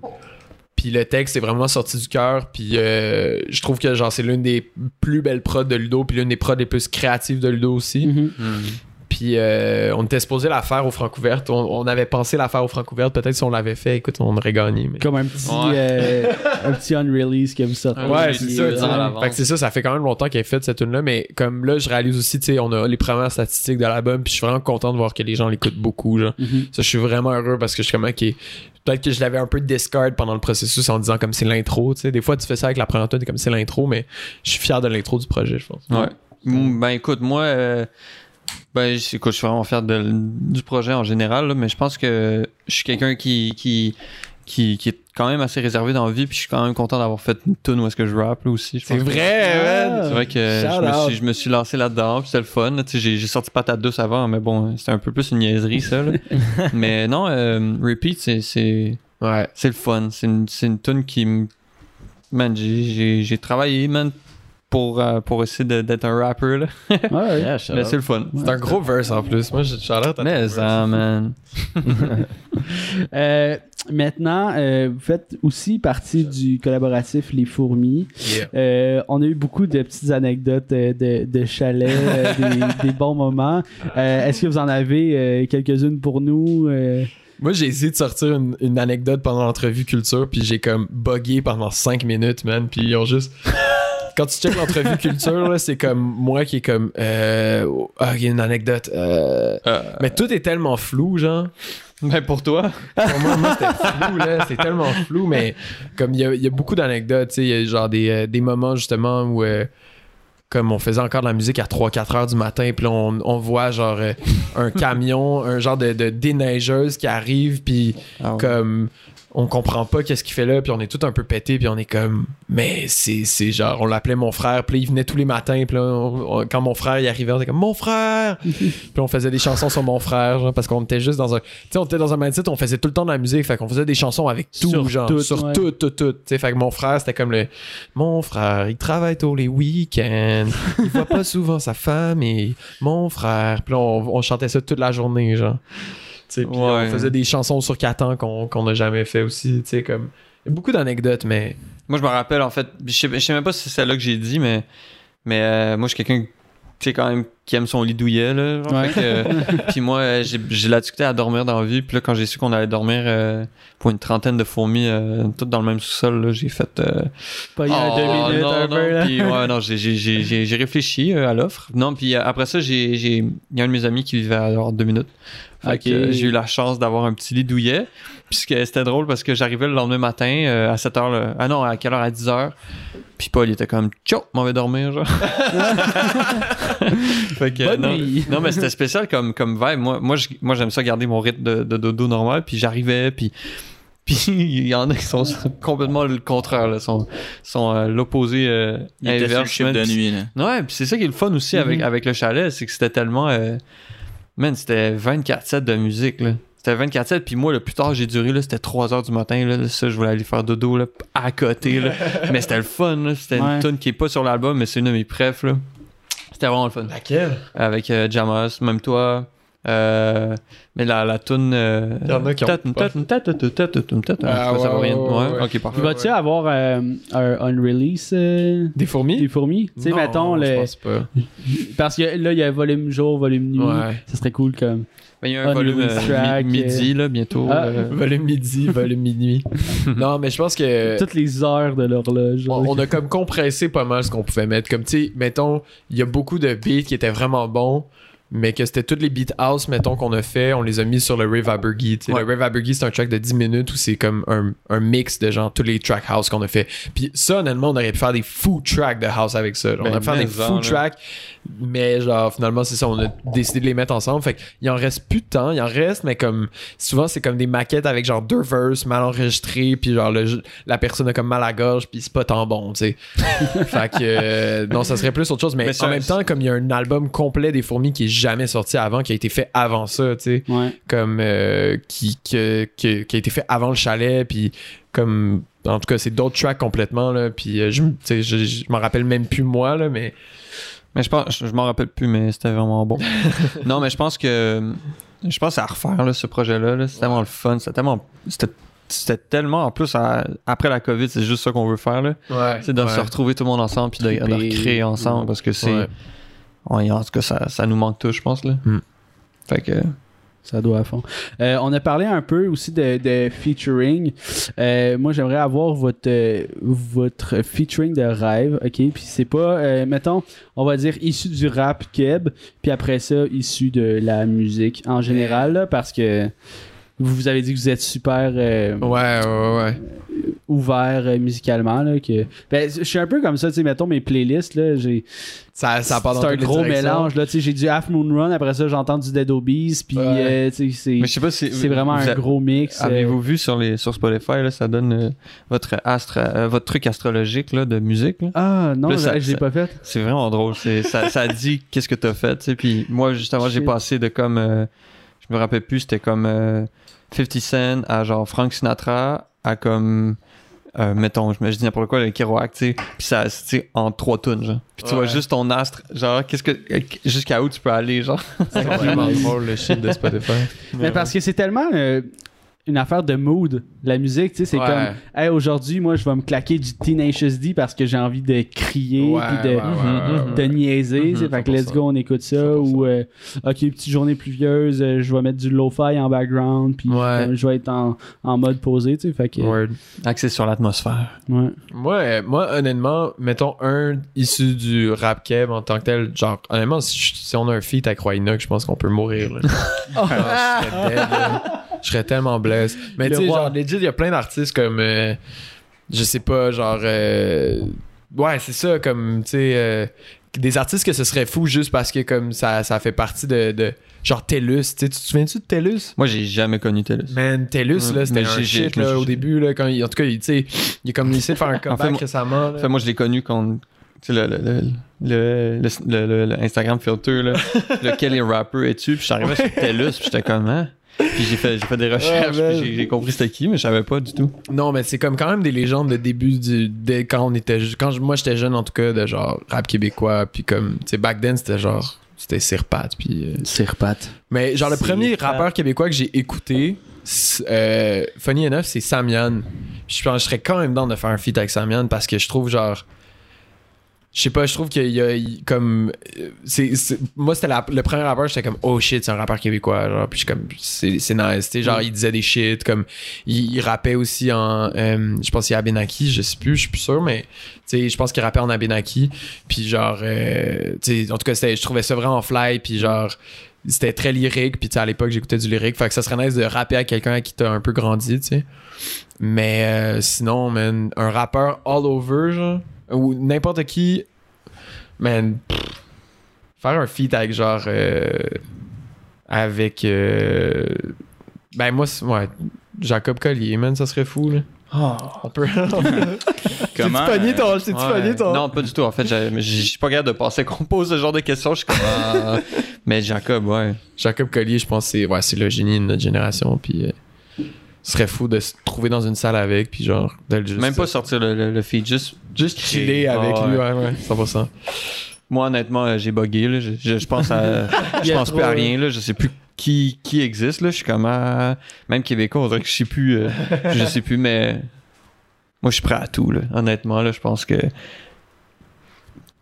Puis le texte est vraiment sorti du cœur. Puis euh, je trouve que genre c'est l'une des plus belles prods de Ludo. Puis l'une des prods les plus créatives de Ludo aussi. Mhm. hmm. Puis euh, on était supposé la faire au Francouverte. On, on avait pensé la faire au Francouverte. Peut-être si on l'avait fait, écoute, on aurait gagné. mais- Comme un petit, Ouais. euh, un petit unrelease sortez. Un Ouais, c'est ça. Fait que c'est ça, ça fait quand même longtemps qu'elle est faite cette tune là mais comme là, je réalise aussi, tu sais, on a les premières statistiques de l'album, puis je suis vraiment content de voir que les gens l'écoutent beaucoup, genre. Mhm. Ça, je suis vraiment heureux parce que je suis comme, ok, peut-être que je l'avais un peu discard pendant le processus en disant comme c'est l'intro, tu sais. Des fois, tu fais ça avec la première tune, comme c'est l'intro, mais je suis fier de l'intro du projet, je pense. Ouais. Mm, Ben écoute, moi, euh, ben j- écoute, je suis vraiment fier de- du projet en général, là, mais je pense que je suis quelqu'un qui, qui, qui, qui est quand même assez réservé dans la vie, puis je suis quand même content d'avoir fait une tune où est-ce que je rappe là, aussi. je C'est vrai, man! C'est vrai que je me, out. suis, je me suis lancé là-dedans, puis c'était le fun. là. Tu sais, J'ai j'ai sorti patate douce avant, mais bon, c'était un peu plus une niaiserie, ça. là. mais non, euh, Repeat, c'est- c'est Ouais. c'est le fun. C'est une, c'est une tune qui me. Man, j'ai- j'ai j'ai travaillé, man, pour, euh, pour essayer de- d'être un rapper, là. Ouais, Yeah, Mais c'est le fun. C'est un gros verse en plus. Moi, j'ai Charlotte. Mais ça, man. Euh, maintenant, euh, vous faites aussi partie du collaboratif Les Fourmis. Euh, on a eu beaucoup de petites anecdotes euh, de, de chalets, euh, des, des bons moments. Euh, Est-ce que vous en avez euh, quelques-unes pour nous? Euh, Moi, j'ai essayé de sortir une, une anecdote pendant l'entrevue culture, puis j'ai comme buggé pendant 5 minutes, man. Puis ils ont juste. Quand tu checkes l'entrevue culture, là, c'est comme moi qui est comme. Euh, ah, il y a une anecdote. euh, mais tout est tellement flou, genre. Ben pour toi. Pour moi, moi, c'était flou, là. C'est tellement flou, mais comme il y a, il y a beaucoup d'anecdotes, tu sais. Il y a genre des, euh, des moments, justement, où. euh, comme on faisait encore de la musique à 3-4 heures du matin, puis là, on, on voit genre euh, un camion, un genre de, de déneigeuse qui arrive, puis Ah ouais. comme on comprend pas qu'est-ce qu'il fait là puis on est tout un peu pété puis on est comme mais c'est c'est genre on l'appelait mon frère puis il venait tous les matins puis là on- on- quand mon frère il arrivait on était comme mon frère puis on faisait des chansons sur mon frère genre, parce qu'on était juste dans un tu sais on était dans un mindset on faisait tout le temps de la musique fait qu'on faisait des chansons avec tout Sur genre tout, sur ouais. tout tout tout tu sais fait que mon frère c'était comme le mon frère il travaille tous les week-ends il voit pas souvent sa femme et mon frère puis là on, on chantait ça toute la journée genre Ouais. on faisait des chansons sur Catan qu'on qu'on n'a jamais fait aussi, tu sais, comme... Il y a beaucoup d'anecdotes, mais... Moi, je me rappelle, en fait, je sais, je sais même pas si c'est celle-là que j'ai dit, mais, mais euh, moi, je suis quelqu'un, tu sais, quand même, qui aime son lit douillet, là. genre, Ouais. fait que, euh, puis moi, euh, j'ai la difficulté à dormir dans la vie. Puis là, quand j'ai su qu'on allait dormir euh, pour une trentaine de fourmis, euh, toutes dans le même sous-sol, là, j'ai fait... euh, Pas il y a Oh, deux minutes, non, un non, peu, là. puis, ouais, non, j'ai- réfléchi euh, à l'offre. Non, puis après ça, j'ai j'ai- il y a un de mes amis qui vivait à genre deux minutes. Fait Ok. que, euh, j'ai eu la chance d'avoir un petit lit douillet. Puis c'était drôle parce que j'arrivais le lendemain matin euh, à 7 h. Ah non, à quelle heure? À 10 h. Puis Paul, il était comme, tchou, m'en vais dormir, genre. fait que, Bonne non, nuit. non, mais c'était spécial comme, comme vibe. Moi, moi, j'aime ça garder mon rythme de, de dodo normal. Puis j'arrivais, puis. Puis il y en a qui sont complètement le contraire, là. sont, sont euh, l'opposé euh, Il était sur le inverse. de nuit, là. Ouais, puis c'est ça qui est le fun aussi avec, Mhm. avec le chalet, c'est que c'était tellement. euh, Man, c'était 24-7 de musique, là. C'était 24-7, puis moi, le plus tard j'ai duré, là, c'était 3 heures du matin, là. Ça, je voulais aller faire dodo, là, à côté, là. mais c'était le fun, là. C'était Ouais. une tune qui est pas sur l'album, mais c'est une de mes prefs, là. C'était vraiment le fun. Laquelle? Avec euh, Jamas, même toi. Euh, mais la, la toune. Euh, il y en a qui ont. Ah, ça va rien. Ouais, ok, parfait. Vas-tu avoir euh, un, un release Des fourmis? Des fourmis? Tu sais, mettons. Je pas. Parce que là, il y a volume jour, volume nuit. Ça serait cool comme. Ben, il y a un, volume midi, là, bientôt. Ah. Volume midi, volume minuit. non, mais je pense que. Toutes les heures de l'horloge. On, a comme compressé pas mal ce qu'on pouvait mettre. Comme, tu sais, mettons, il y a beaucoup de beats qui étaient vraiment bons mais que c'était tous les beat house, mettons, qu'on a fait, on les a mis sur le Rave Abergy. Ouais. Le Rave Abergy, c'est un track de 10 minutes où c'est comme un, un mix de genre tous les track house qu'on a fait. Puis ça, honnêtement, on aurait pu faire des fou tracks de house avec ça. genre. Ben, on aurait pu faire des là. tracks, mais genre, finalement, c'est ça, on a décidé de les mettre ensemble. Fait qu'il en reste plus de temps, il en reste, mais comme souvent, c'est comme des maquettes avec genre deux verses mal enregistrés, puis genre le- la personne a comme mal à la gorge, puis c'est pas tant bon, tu sais. fait que euh, non, ça serait plus autre chose. Mais, en même temps, comme il y a un album complet des fourmis qui est jamais sorti avant, qui a été fait avant ça, tu sais, Ouais. comme euh, qui, que- que- qui a été fait avant le chalet, puis comme en tout cas, c'est d'autres tracks complètement là, puis euh, je, m- tu sais, je, je m'en rappelle même plus moi là, mais Mais je pense, je, je m'en rappelle plus, mais c'était vraiment bon. non, mais je pense que je pense à refaire là, ce projet-là. là. C'est tellement le fun, c'était tellement, c'était, c'était tellement en plus à- après la COVID, c'est juste ça qu'on veut faire là. ouais, C'est de ouais. se retrouver tout le monde ensemble puis de, recréer ensemble parce que c'est, Ouais, en tout cas ça, ça nous manque tous, je pense là. Mm. Fait que Ça doit à fond. Euh, on a parlé un peu aussi de, de featuring. Euh, moi, j'aimerais avoir votre, euh, votre featuring de rêve, ok? Puis c'est pas, euh, mettons, on va dire issu du rap keb, puis après ça, issu de la musique en général, là, parce que vous vous avez dit que vous êtes super euh, Ouais, ouais, ouais. ouvert euh, musicalement. Là, que... ben, je suis un peu comme ça, tu sais, mettons mes playlists, là, j'ai Ça, ça part dans c'est un gros mélange. Là, tu sais, j'ai du Half Moon Run, après ça, j'entends du Dead Obies, puis Ouais. euh, tu sais, c'est. mais je sais pas si C'est vraiment un a- gros mix. euh, Avez-vous vu sur les sur Spotify là, ça donne euh, votre astre, euh, votre truc astrologique là, de musique. là? Ah non, Là, ça- je l'ai ça- pas fait. C'est vraiment drôle. C'est, ça, ça dit qu'est-ce que t'as fait, tu sais. Puis moi, justement, j'ai passé de comme. euh, je me rappelle plus, c'était comme euh, 50 Cent à genre Frank Sinatra à comme. euh, mettons, je me je dis n'importe quoi, le Kerouac, tu sais. Puis ça, sais, en trois tunes, genre. Puis tu vois juste ton astre, genre, qu'est-ce que. Jusqu'à où tu peux aller, genre? C'est vraiment drôle le shit de Spotify. Mais parce que c'est tellement. euh, une affaire de mood. La musique, tu sais, c'est Ouais. comme, hey, aujourd'hui, moi, je vais me claquer du Tenacious D parce que j'ai envie de crier Ouais, puis de, ouais, ouais, ouais, de ouais. niaiser. Mhm, fait que let's 100%. go, on écoute ça. 100%. Ou, euh, ok, petite journée pluvieuse, euh, je vais mettre du lo-fi en background. Puis Ouais. euh, je vais être en, en mode posé, tu sais. Fait que, Word. Axé sur l'atmosphère. ouais. Moi, moi, honnêtement, mettons un issu du rap keb en tant que tel, genre, honnêtement, si, on a un feat avec Roy je pense qu'on peut mourir. Là. Genre, je serais dead, là. Je serais tellement blessé. Mais tu sais, genre, legit, il y a plein d'artistes comme, euh, je sais pas, genre, euh, ouais, c'est ça, comme, tu sais, euh, des artistes que ce serait fou juste parce que, comme, ça, ça fait partie de, de genre, TELUS, tu sais, tu te souviens-tu de TELUS? Moi, j'ai jamais connu TELUS. Man, TELUS, Ouais, là, c'était un shit, là, au début, là, quand il, en tout cas, il, tu sais, il a comme essayé de faire un comeback récemment, là. Fait, moi, je l'ai connu quand. Tu sais, le, le, le, le, le, le- le- le Instagram filter, là. lequel est rapper es-tu? Puis je suis arrivé sur TELUS, puis j'étais comme, hein? Puis j'ai fait, j'ai fait des recherches, Ouais, puis man. j'ai- compris c'était qui, mais je savais pas du tout. Non, mais c'est comme quand même des légendes de début du de quand on était quand je- moi j'étais jeune en tout cas de genre rap québécois puis comme tu sais back then c'était genre c'était Sirpat puis euh, Sirpat. mais genre le premier rappeur québécois que j'ai écouté euh, funny enough c'est Samian. Je pense que je serais quand même dans de faire un feat avec Samian parce que je trouve genre je sais pas, je trouve qu'il y a comme c'est moi c'était le premier rappeur, j'étais comme oh shit, c'est un rappeur québécois genre puis je comme c'est nice, tu sais genre il disait des shit comme il, il rappait aussi en euh, je pense qu'il y a Abenaki, je sais plus, je suis plus sûr mais tu sais je pense qu'il rappait en Abenaki puis genre euh, tu sais en tout cas je trouvais ça vraiment fly puis genre c'était très lyrique puis tu sais à l'époque j'écoutais du lyrique fait que ça serait nice de rapper à quelqu'un à qui t'as un peu grandi tu sais. Mais euh, sinon man un rappeur all over genre ou n'importe qui man pff, faire un feat avec genre euh, avec euh, ben moi ouais Jacob Collier man ça serait fou là on peut Comment? pogné euh, ton t'es-tu Ouais. pogné ton Non, pas du tout. En fait, je suis pas capable de penser qu'on pose ce genre de questions. Je suis comme. ah. mais Jacob, ouais. Jacob Collier je pense que c'est ouais c'est le génie de notre génération puis euh, serait fou de se trouver dans une salle avec puis genre de le juste Même pas sortir le, le, le feed, juste. juste chiller avec Ah, lui ouais. ouais ouais 100% Moi, honnêtement, euh, j'ai bugué. Là. Je, je- je pense à. Je pense plus à rien. Là. Je sais plus qui, qui existe. Là. Je suis comme. ah, même québécois, on dirait que je sais plus. euh, je sais plus, mais. Moi, je suis prêt à tout. Là. Honnêtement, là, je pense que.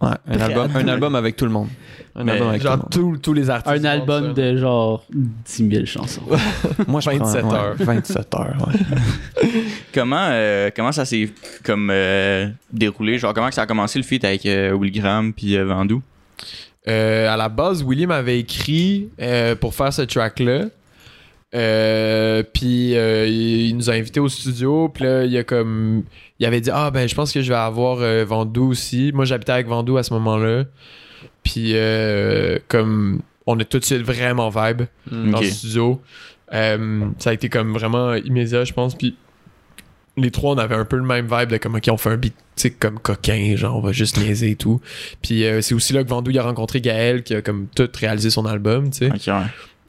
Ouais, un album, tout. un album avec tout le monde. Un Mais album avec tout le genre monde. tous tous les artistes Un album de genre 10 000 chansons. Moi, je 27 prends, ouais, heures. 27 heures, ouais. Comment, euh, comment ça s'est comme euh, déroulé? Genre, comment que ça a commencé le feat avec euh, Will Graham puis euh, Vandou? Euh, à la base, William avait écrit euh, pour faire ce track-là. Euh, puis euh, il, nous a invités au studio. Puis là, il a comme. Il avait dit Ah, ben, je pense que je vais avoir euh, Vandou aussi. Moi, j'habitais avec Vandou à ce moment-là. Puis, comme. On a tout de suite vraiment vibe dans Ok. le studio. Ça a été comme vraiment immédiat, je pense. Puis les trois, on avait un peu le même vibe de comme, ok, on fait un beat, tu sais, comme coquin, genre, on va juste niaiser et tout. Puis c'est aussi là que Vandou il a rencontré Gaël, qui a comme tout réalisé son album, tu sais, ouais.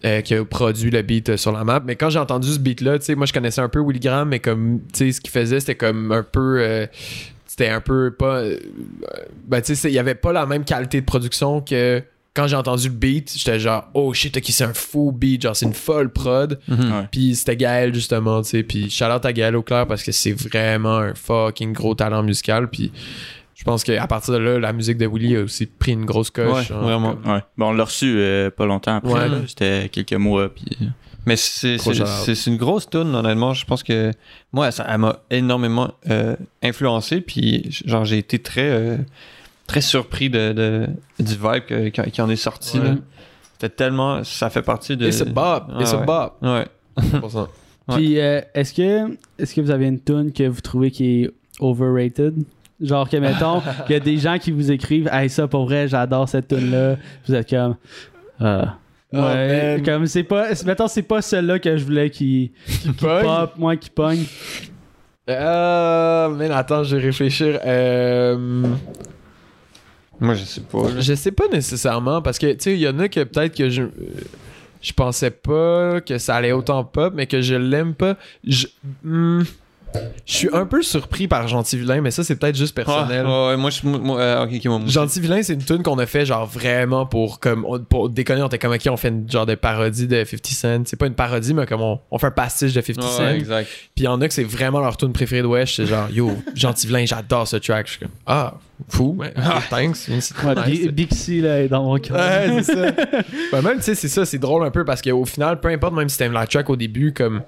Euh, qui a produit le beat euh, sur la map. Mais quand j'ai entendu ce beat-là, tu sais, moi je connaissais un peu Willy Graham, mais comme, tu sais, ce qu'il faisait, c'était comme un peu. euh, c'était un peu pas. ben, tu sais, il y avait pas la même qualité de production que. Quand j'ai entendu le beat, j'étais genre, oh shit, ok, c'est un faux beat, genre, c'est une folle prod. Ouais. Puis c'était Gaël, justement, tu sais. Puis shout out à Gaël Auclair parce que c'est vraiment un fucking gros talent musical. Puis je pense qu'à partir de là, la musique de Willy a aussi pris une grosse coche. Ouais, genre, vraiment. comme- Ouais. Bon, on l'a reçu euh, pas longtemps après. Ouais. C'était quelques mois. Puis... Mais c'est c'est- c'est- c'est une grosse tune honnêtement. Je pense que moi, ça elle m'a énormément euh, influencé. Puis, genre, j'ai été très, euh, très surpris de, de- du vibe que- qui, qui en est sorti. Ouais. là. C'était tellement. Ça fait partie de. It's a bop, it's Ah a ouais. bop. Ouais. 100%. Ouais. Puis, euh, est-ce que, est-ce que vous avez une tune que vous trouvez qui est overrated? Genre que, mettons, il y a des gens qui vous écrivent « Hey, ça, pour vrai, j'adore cette tune-là. » Vous êtes comme... Ah. Oh, ouais, comme c'est pas... Mettons, c'est pas celle-là que je voulais qui, qui pop, moi, qui pogne. Euh, mais attends, je vais réfléchir. Euh, Moi, je sais pas. je sais pas nécessairement parce que, tu sais, il y en a que peut-être que je. euh, Je pensais pas que ça allait autant pop, mais que je l'aime pas. Je. hmm, Je suis un peu surpris par Gentil Vilain, mais ça, c'est peut-être juste personnel. Ouais, ouais, ouais, moi, je. Moi, euh, moi, moi. Gentil Vilain, c'est une tune qu'on a fait genre vraiment pour comme on- pour déconner, on était comme ok, on fait une genre de parodie de 50 Cent. C'est pas une parodie, mais comme on, on fait un pastiche de 50 Ouais, Cent. ouais, exact. Puis il y en a que c'est vraiment leur tune préférée de Wesh, c'est genre yo, Gentil Vilain, j'adore ce track. Je suis comme ah, fou, mais ah, thanks. Ouais, nice. Bixi là, est dans mon cœur. Ouais, c'est ça. Ben, même, tu sais, c'est ça, c'est drôle un peu parce qu'au final, peu importe, même si t'aimes la track au début, comme.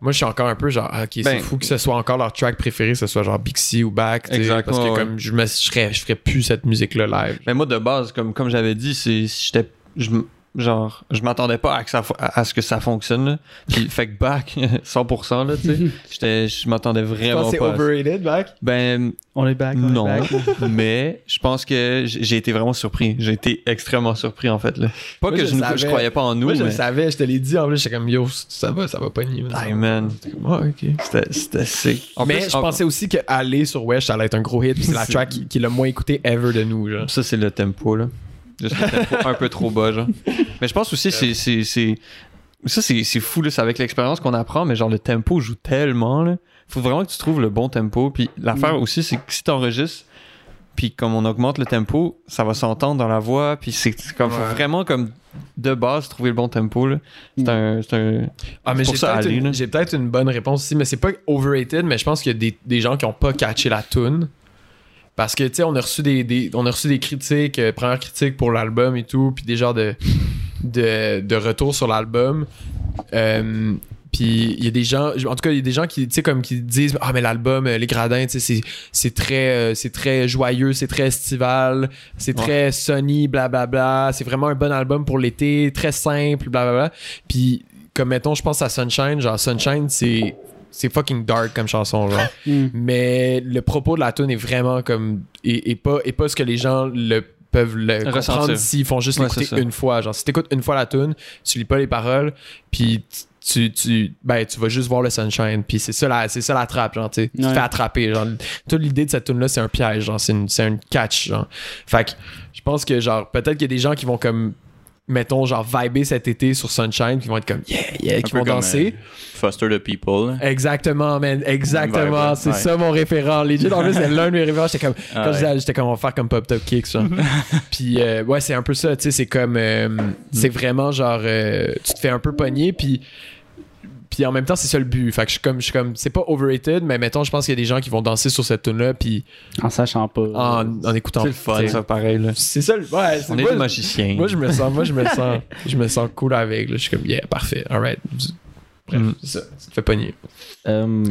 Moi, je suis encore un peu genre, ah, ok, c'est Ben- fou que ce soit encore leur track préféré, que ce soit genre Bixie ou Back, tu sais, Exact, parce que comme je me je ferais, je ferais plus cette musique-là live. Mais moi, de base, comme, comme j'avais dit, c'est. J'étais. je Genre, je m'attendais pas à, que ça, fo- à, à ce que ça fonctionne. Là. Puis, fait que back, 100%, là, tu sais. J'étais- Je m'attendais Je vraiment pense que c'est pas. à ça. overrated, Back. Ben, On est back. on est non. back. mais je pense que j'ai été vraiment surpris. J'ai été extrêmement surpris, en fait. Là. Pas Moi, que je je, je croyais pas en nous, Moi, je mais. le savais, je te l'ai dit, en plus, j'étais comme, yo, ça va, ça va pas nier. Hey, man. Ah, ok. C'était- C'était sick. En mais plus, je en- pensais aussi que aller sur Wesh, ça allait être un gros hit, puis c'est la track qui, qui est le moins écouté ever de nous, genre. Ça, c'est le tempo, là. Juste un peu trop bas, genre. Mais je pense aussi, c'est. c'est- c'est- Ça, c'est c'est fou, là. C'est avec l'expérience qu'on apprend, mais genre, le tempo joue tellement, là. Faut vraiment que tu trouves le bon tempo. Puis l'affaire aussi, c'est que si t'enregistres, puis comme on augmente le tempo, ça va s'entendre dans la voix. Puis c'est comme. Faut vraiment, comme, de base, trouver le bon tempo, là. C'est un. C'est un. Ah, mais j'ai peut-être une, une bonne réponse ici, mais c'est pas overrated, mais je pense qu'il y a des, des gens qui ont pas catché la tune. Parce que, tu sais, on a reçu des, des- on a reçu des critiques, euh, premières critiques pour l'album et tout, puis des genres de, de, de retour sur l'album. Euh, puis il y a des gens, en tout cas, il y a des gens qui, tu sais, comme qui disent Ah, mais l'album, euh, Les Gradins, tu sais, c'est- c'est très, euh, c'est très joyeux, c'est très estival, c'est Ouais. très sunny, blablabla. C'est vraiment un bon album pour l'été, très simple, blablabla. Puis, comme mettons, je pense à Sunshine, genre Sunshine, c'est. C'est fucking dark comme chanson, genre. Mm. Mais le propos de la tune est vraiment comme. Et, et pas, et pas ce que les gens le peuvent le Ressentir. comprendre s'ils font juste Ouais, l'écouter une fois. Genre, si t'écoutes une fois la tune, tu lis pas les paroles, puis tu, tu, ben, tu vas juste voir le sunshine, puis c'est ça la, c'est ça la trappe, genre, tu sais. Tu te fais attraper, genre. Toute l'idée de cette tune là c'est un piège, genre, c'est une, c'est un catch, genre. Fait que je pense que, genre, peut-être qu'il y a des gens qui vont comme, mettons, genre, vibrer cet été sur Sunshine, qui vont être comme, yeah, yeah, qui vont danser. Foster the People. là. Exactement, man. Exactement. C'est ouais. ça mon référent. Legit, en plus, c'est l'un de mes référents. J'étais comme, Ah quand je ouais. disais, j'étais comme, on va faire comme Pop Top Kicks, genre. puis, euh, ouais, c'est un peu ça, tu sais. C'est comme, euh, c'est vraiment genre, euh, tu te fais un peu pogner, puis. Puis en même temps, c'est ça le but. Fait que je suis comme, je suis comme, c'est pas overrated, mais mettons, je pense qu'il y a des gens qui vont danser sur cette tune là puis En sachant pas. en, en écoutant. C'est le fun, ça, pareil, là. C'est ça, le- ouais. c'est- On est moi, des magiciens. moi, je me sens, moi, je me sens, je me sens cool avec. là. Je suis comme, yeah, parfait, alright. Bref, Mm. c'est ça. Ça te fait pogner. Euh,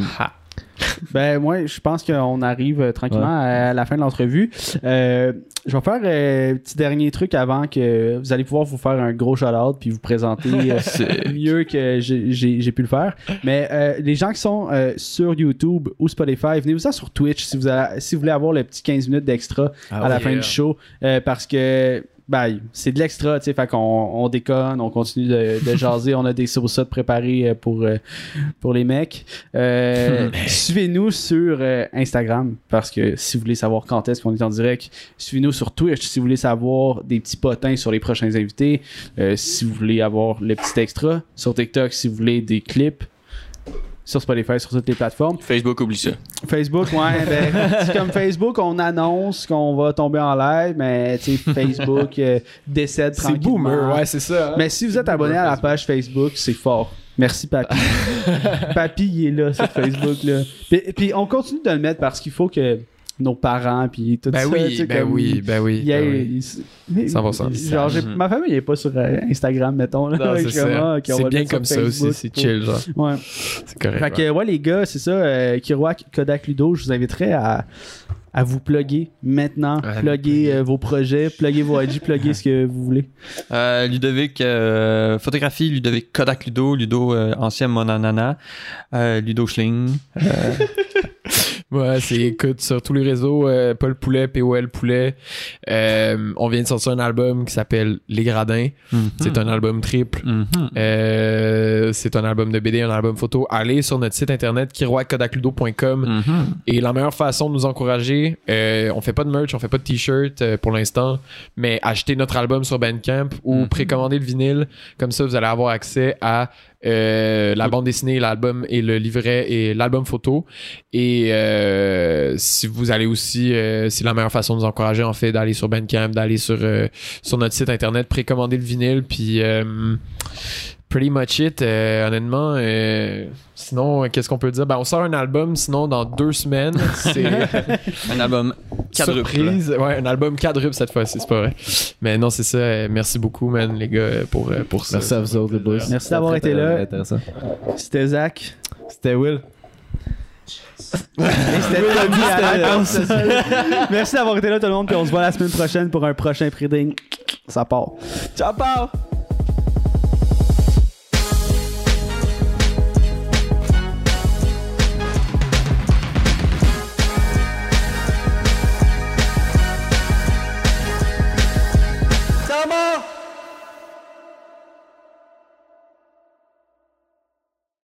Ben, moi, je pense qu'on arrive euh, tranquillement à la fin de l'entrevue. Euh, je vais faire euh, un petit dernier truc avant que vous allez pouvoir vous faire un gros shout-out puis vous présenter euh, mieux que j'ai- pu le faire. Mais euh, les gens qui sont euh, sur YouTube ou Spotify, venez-vous ça sur Twitch si vous, si vous voulez avoir le petit 15 minutes d'extra à la yeah. fin du show. euh, parce que ben, c'est de l'extra, tu sais, fait qu'on on déconne, on continue de, de jaser, on a des saucettes préparées euh, pour, euh, pour les mecs. Euh, Suivez-nous sur euh, Instagram, parce que si vous voulez savoir quand est-ce qu'on est en direct, suivez-nous sur Twitch si vous voulez savoir des petits potins sur les prochains invités, Euh, si vous voulez avoir le petit extra, sur TikTok si vous voulez des clips, sur Spotify, sur toutes les plateformes. Facebook, oublie ça. Facebook, ouais, ben, c'est comme Facebook, on annonce qu'on va tomber en live, mais tu sais, Facebook euh, décède C'est boomer, ouais, c'est ça. hein. Mais si vous êtes abonné à la page Facebook, c'est fort. Merci, Papy. Papy, il est là sur Facebook. Là. Puis, puis on continue de le mettre parce qu'il faut que nos parents, puis tout Ben ça. tu oui, sais, ben comme, oui, ben oui. il y a- ben oui. il- mais- 100%. Genre, j'ai- Mhm. ma famille n'est pas sur euh, Instagram, mettons. Là, Non, Je c'est suis comme, ça. ah, bien comme ça aussi, c'est chill, genre. Ouais. C'est correct. Fait que, ouais, les gars, c'est ça. Euh, Kiroak, Kodak Ludo, je vous inviterais à, à vous plugger maintenant. Plugger euh, vos projets, plugger vos IG, plugger ce que vous voulez. Euh, Ludovic, euh, photographie, Ludovic Kodak Ludo, Ludo euh, ancien Monanana, euh, Ludo Schling. Ouais, c'est écoute sur tous les réseaux, euh, Paul Poulet, POL Poulet. Euh, on vient de sortir un album qui s'appelle Les Gradins. C'est un album triple. Mhm. Euh, c'est un album de BD, un album photo. Allez sur notre site internet kiroakkodakludo.com Mhm. et la meilleure façon de nous encourager, on fait pas de merch, on fait pas de t-shirt pour l'instant, mais achetez notre album sur Bandcamp ou Mhm. précommandez le vinyle. Comme ça, vous allez avoir accès à euh, la bande dessinée, l'album et le livret et l'album photo. Et euh, si vous allez aussi, euh, c'est la meilleure façon de nous encourager en fait d'aller sur Bandcamp, d'aller sur euh, sur notre site internet, précommander le vinyle, puis euh, pretty much it. euh, honnêtement, euh, sinon, euh, qu'est-ce qu'on peut dire? Ben, on sort un album, sinon dans deux semaines, c'est Un album quadruple. surprise. Ouais, un album quadruple cette fois-ci, c'est pas vrai. Mais non, c'est ça. merci beaucoup, man, les gars, pour pour, ça. Merci à vous autres, les boys. Merci d'avoir été là. C'était Zach. C'était Will. Merci d'avoir été là, tout le monde. Puis on se voit la semaine prochaine pour un prochain pre Ça part. Ciao, Paul!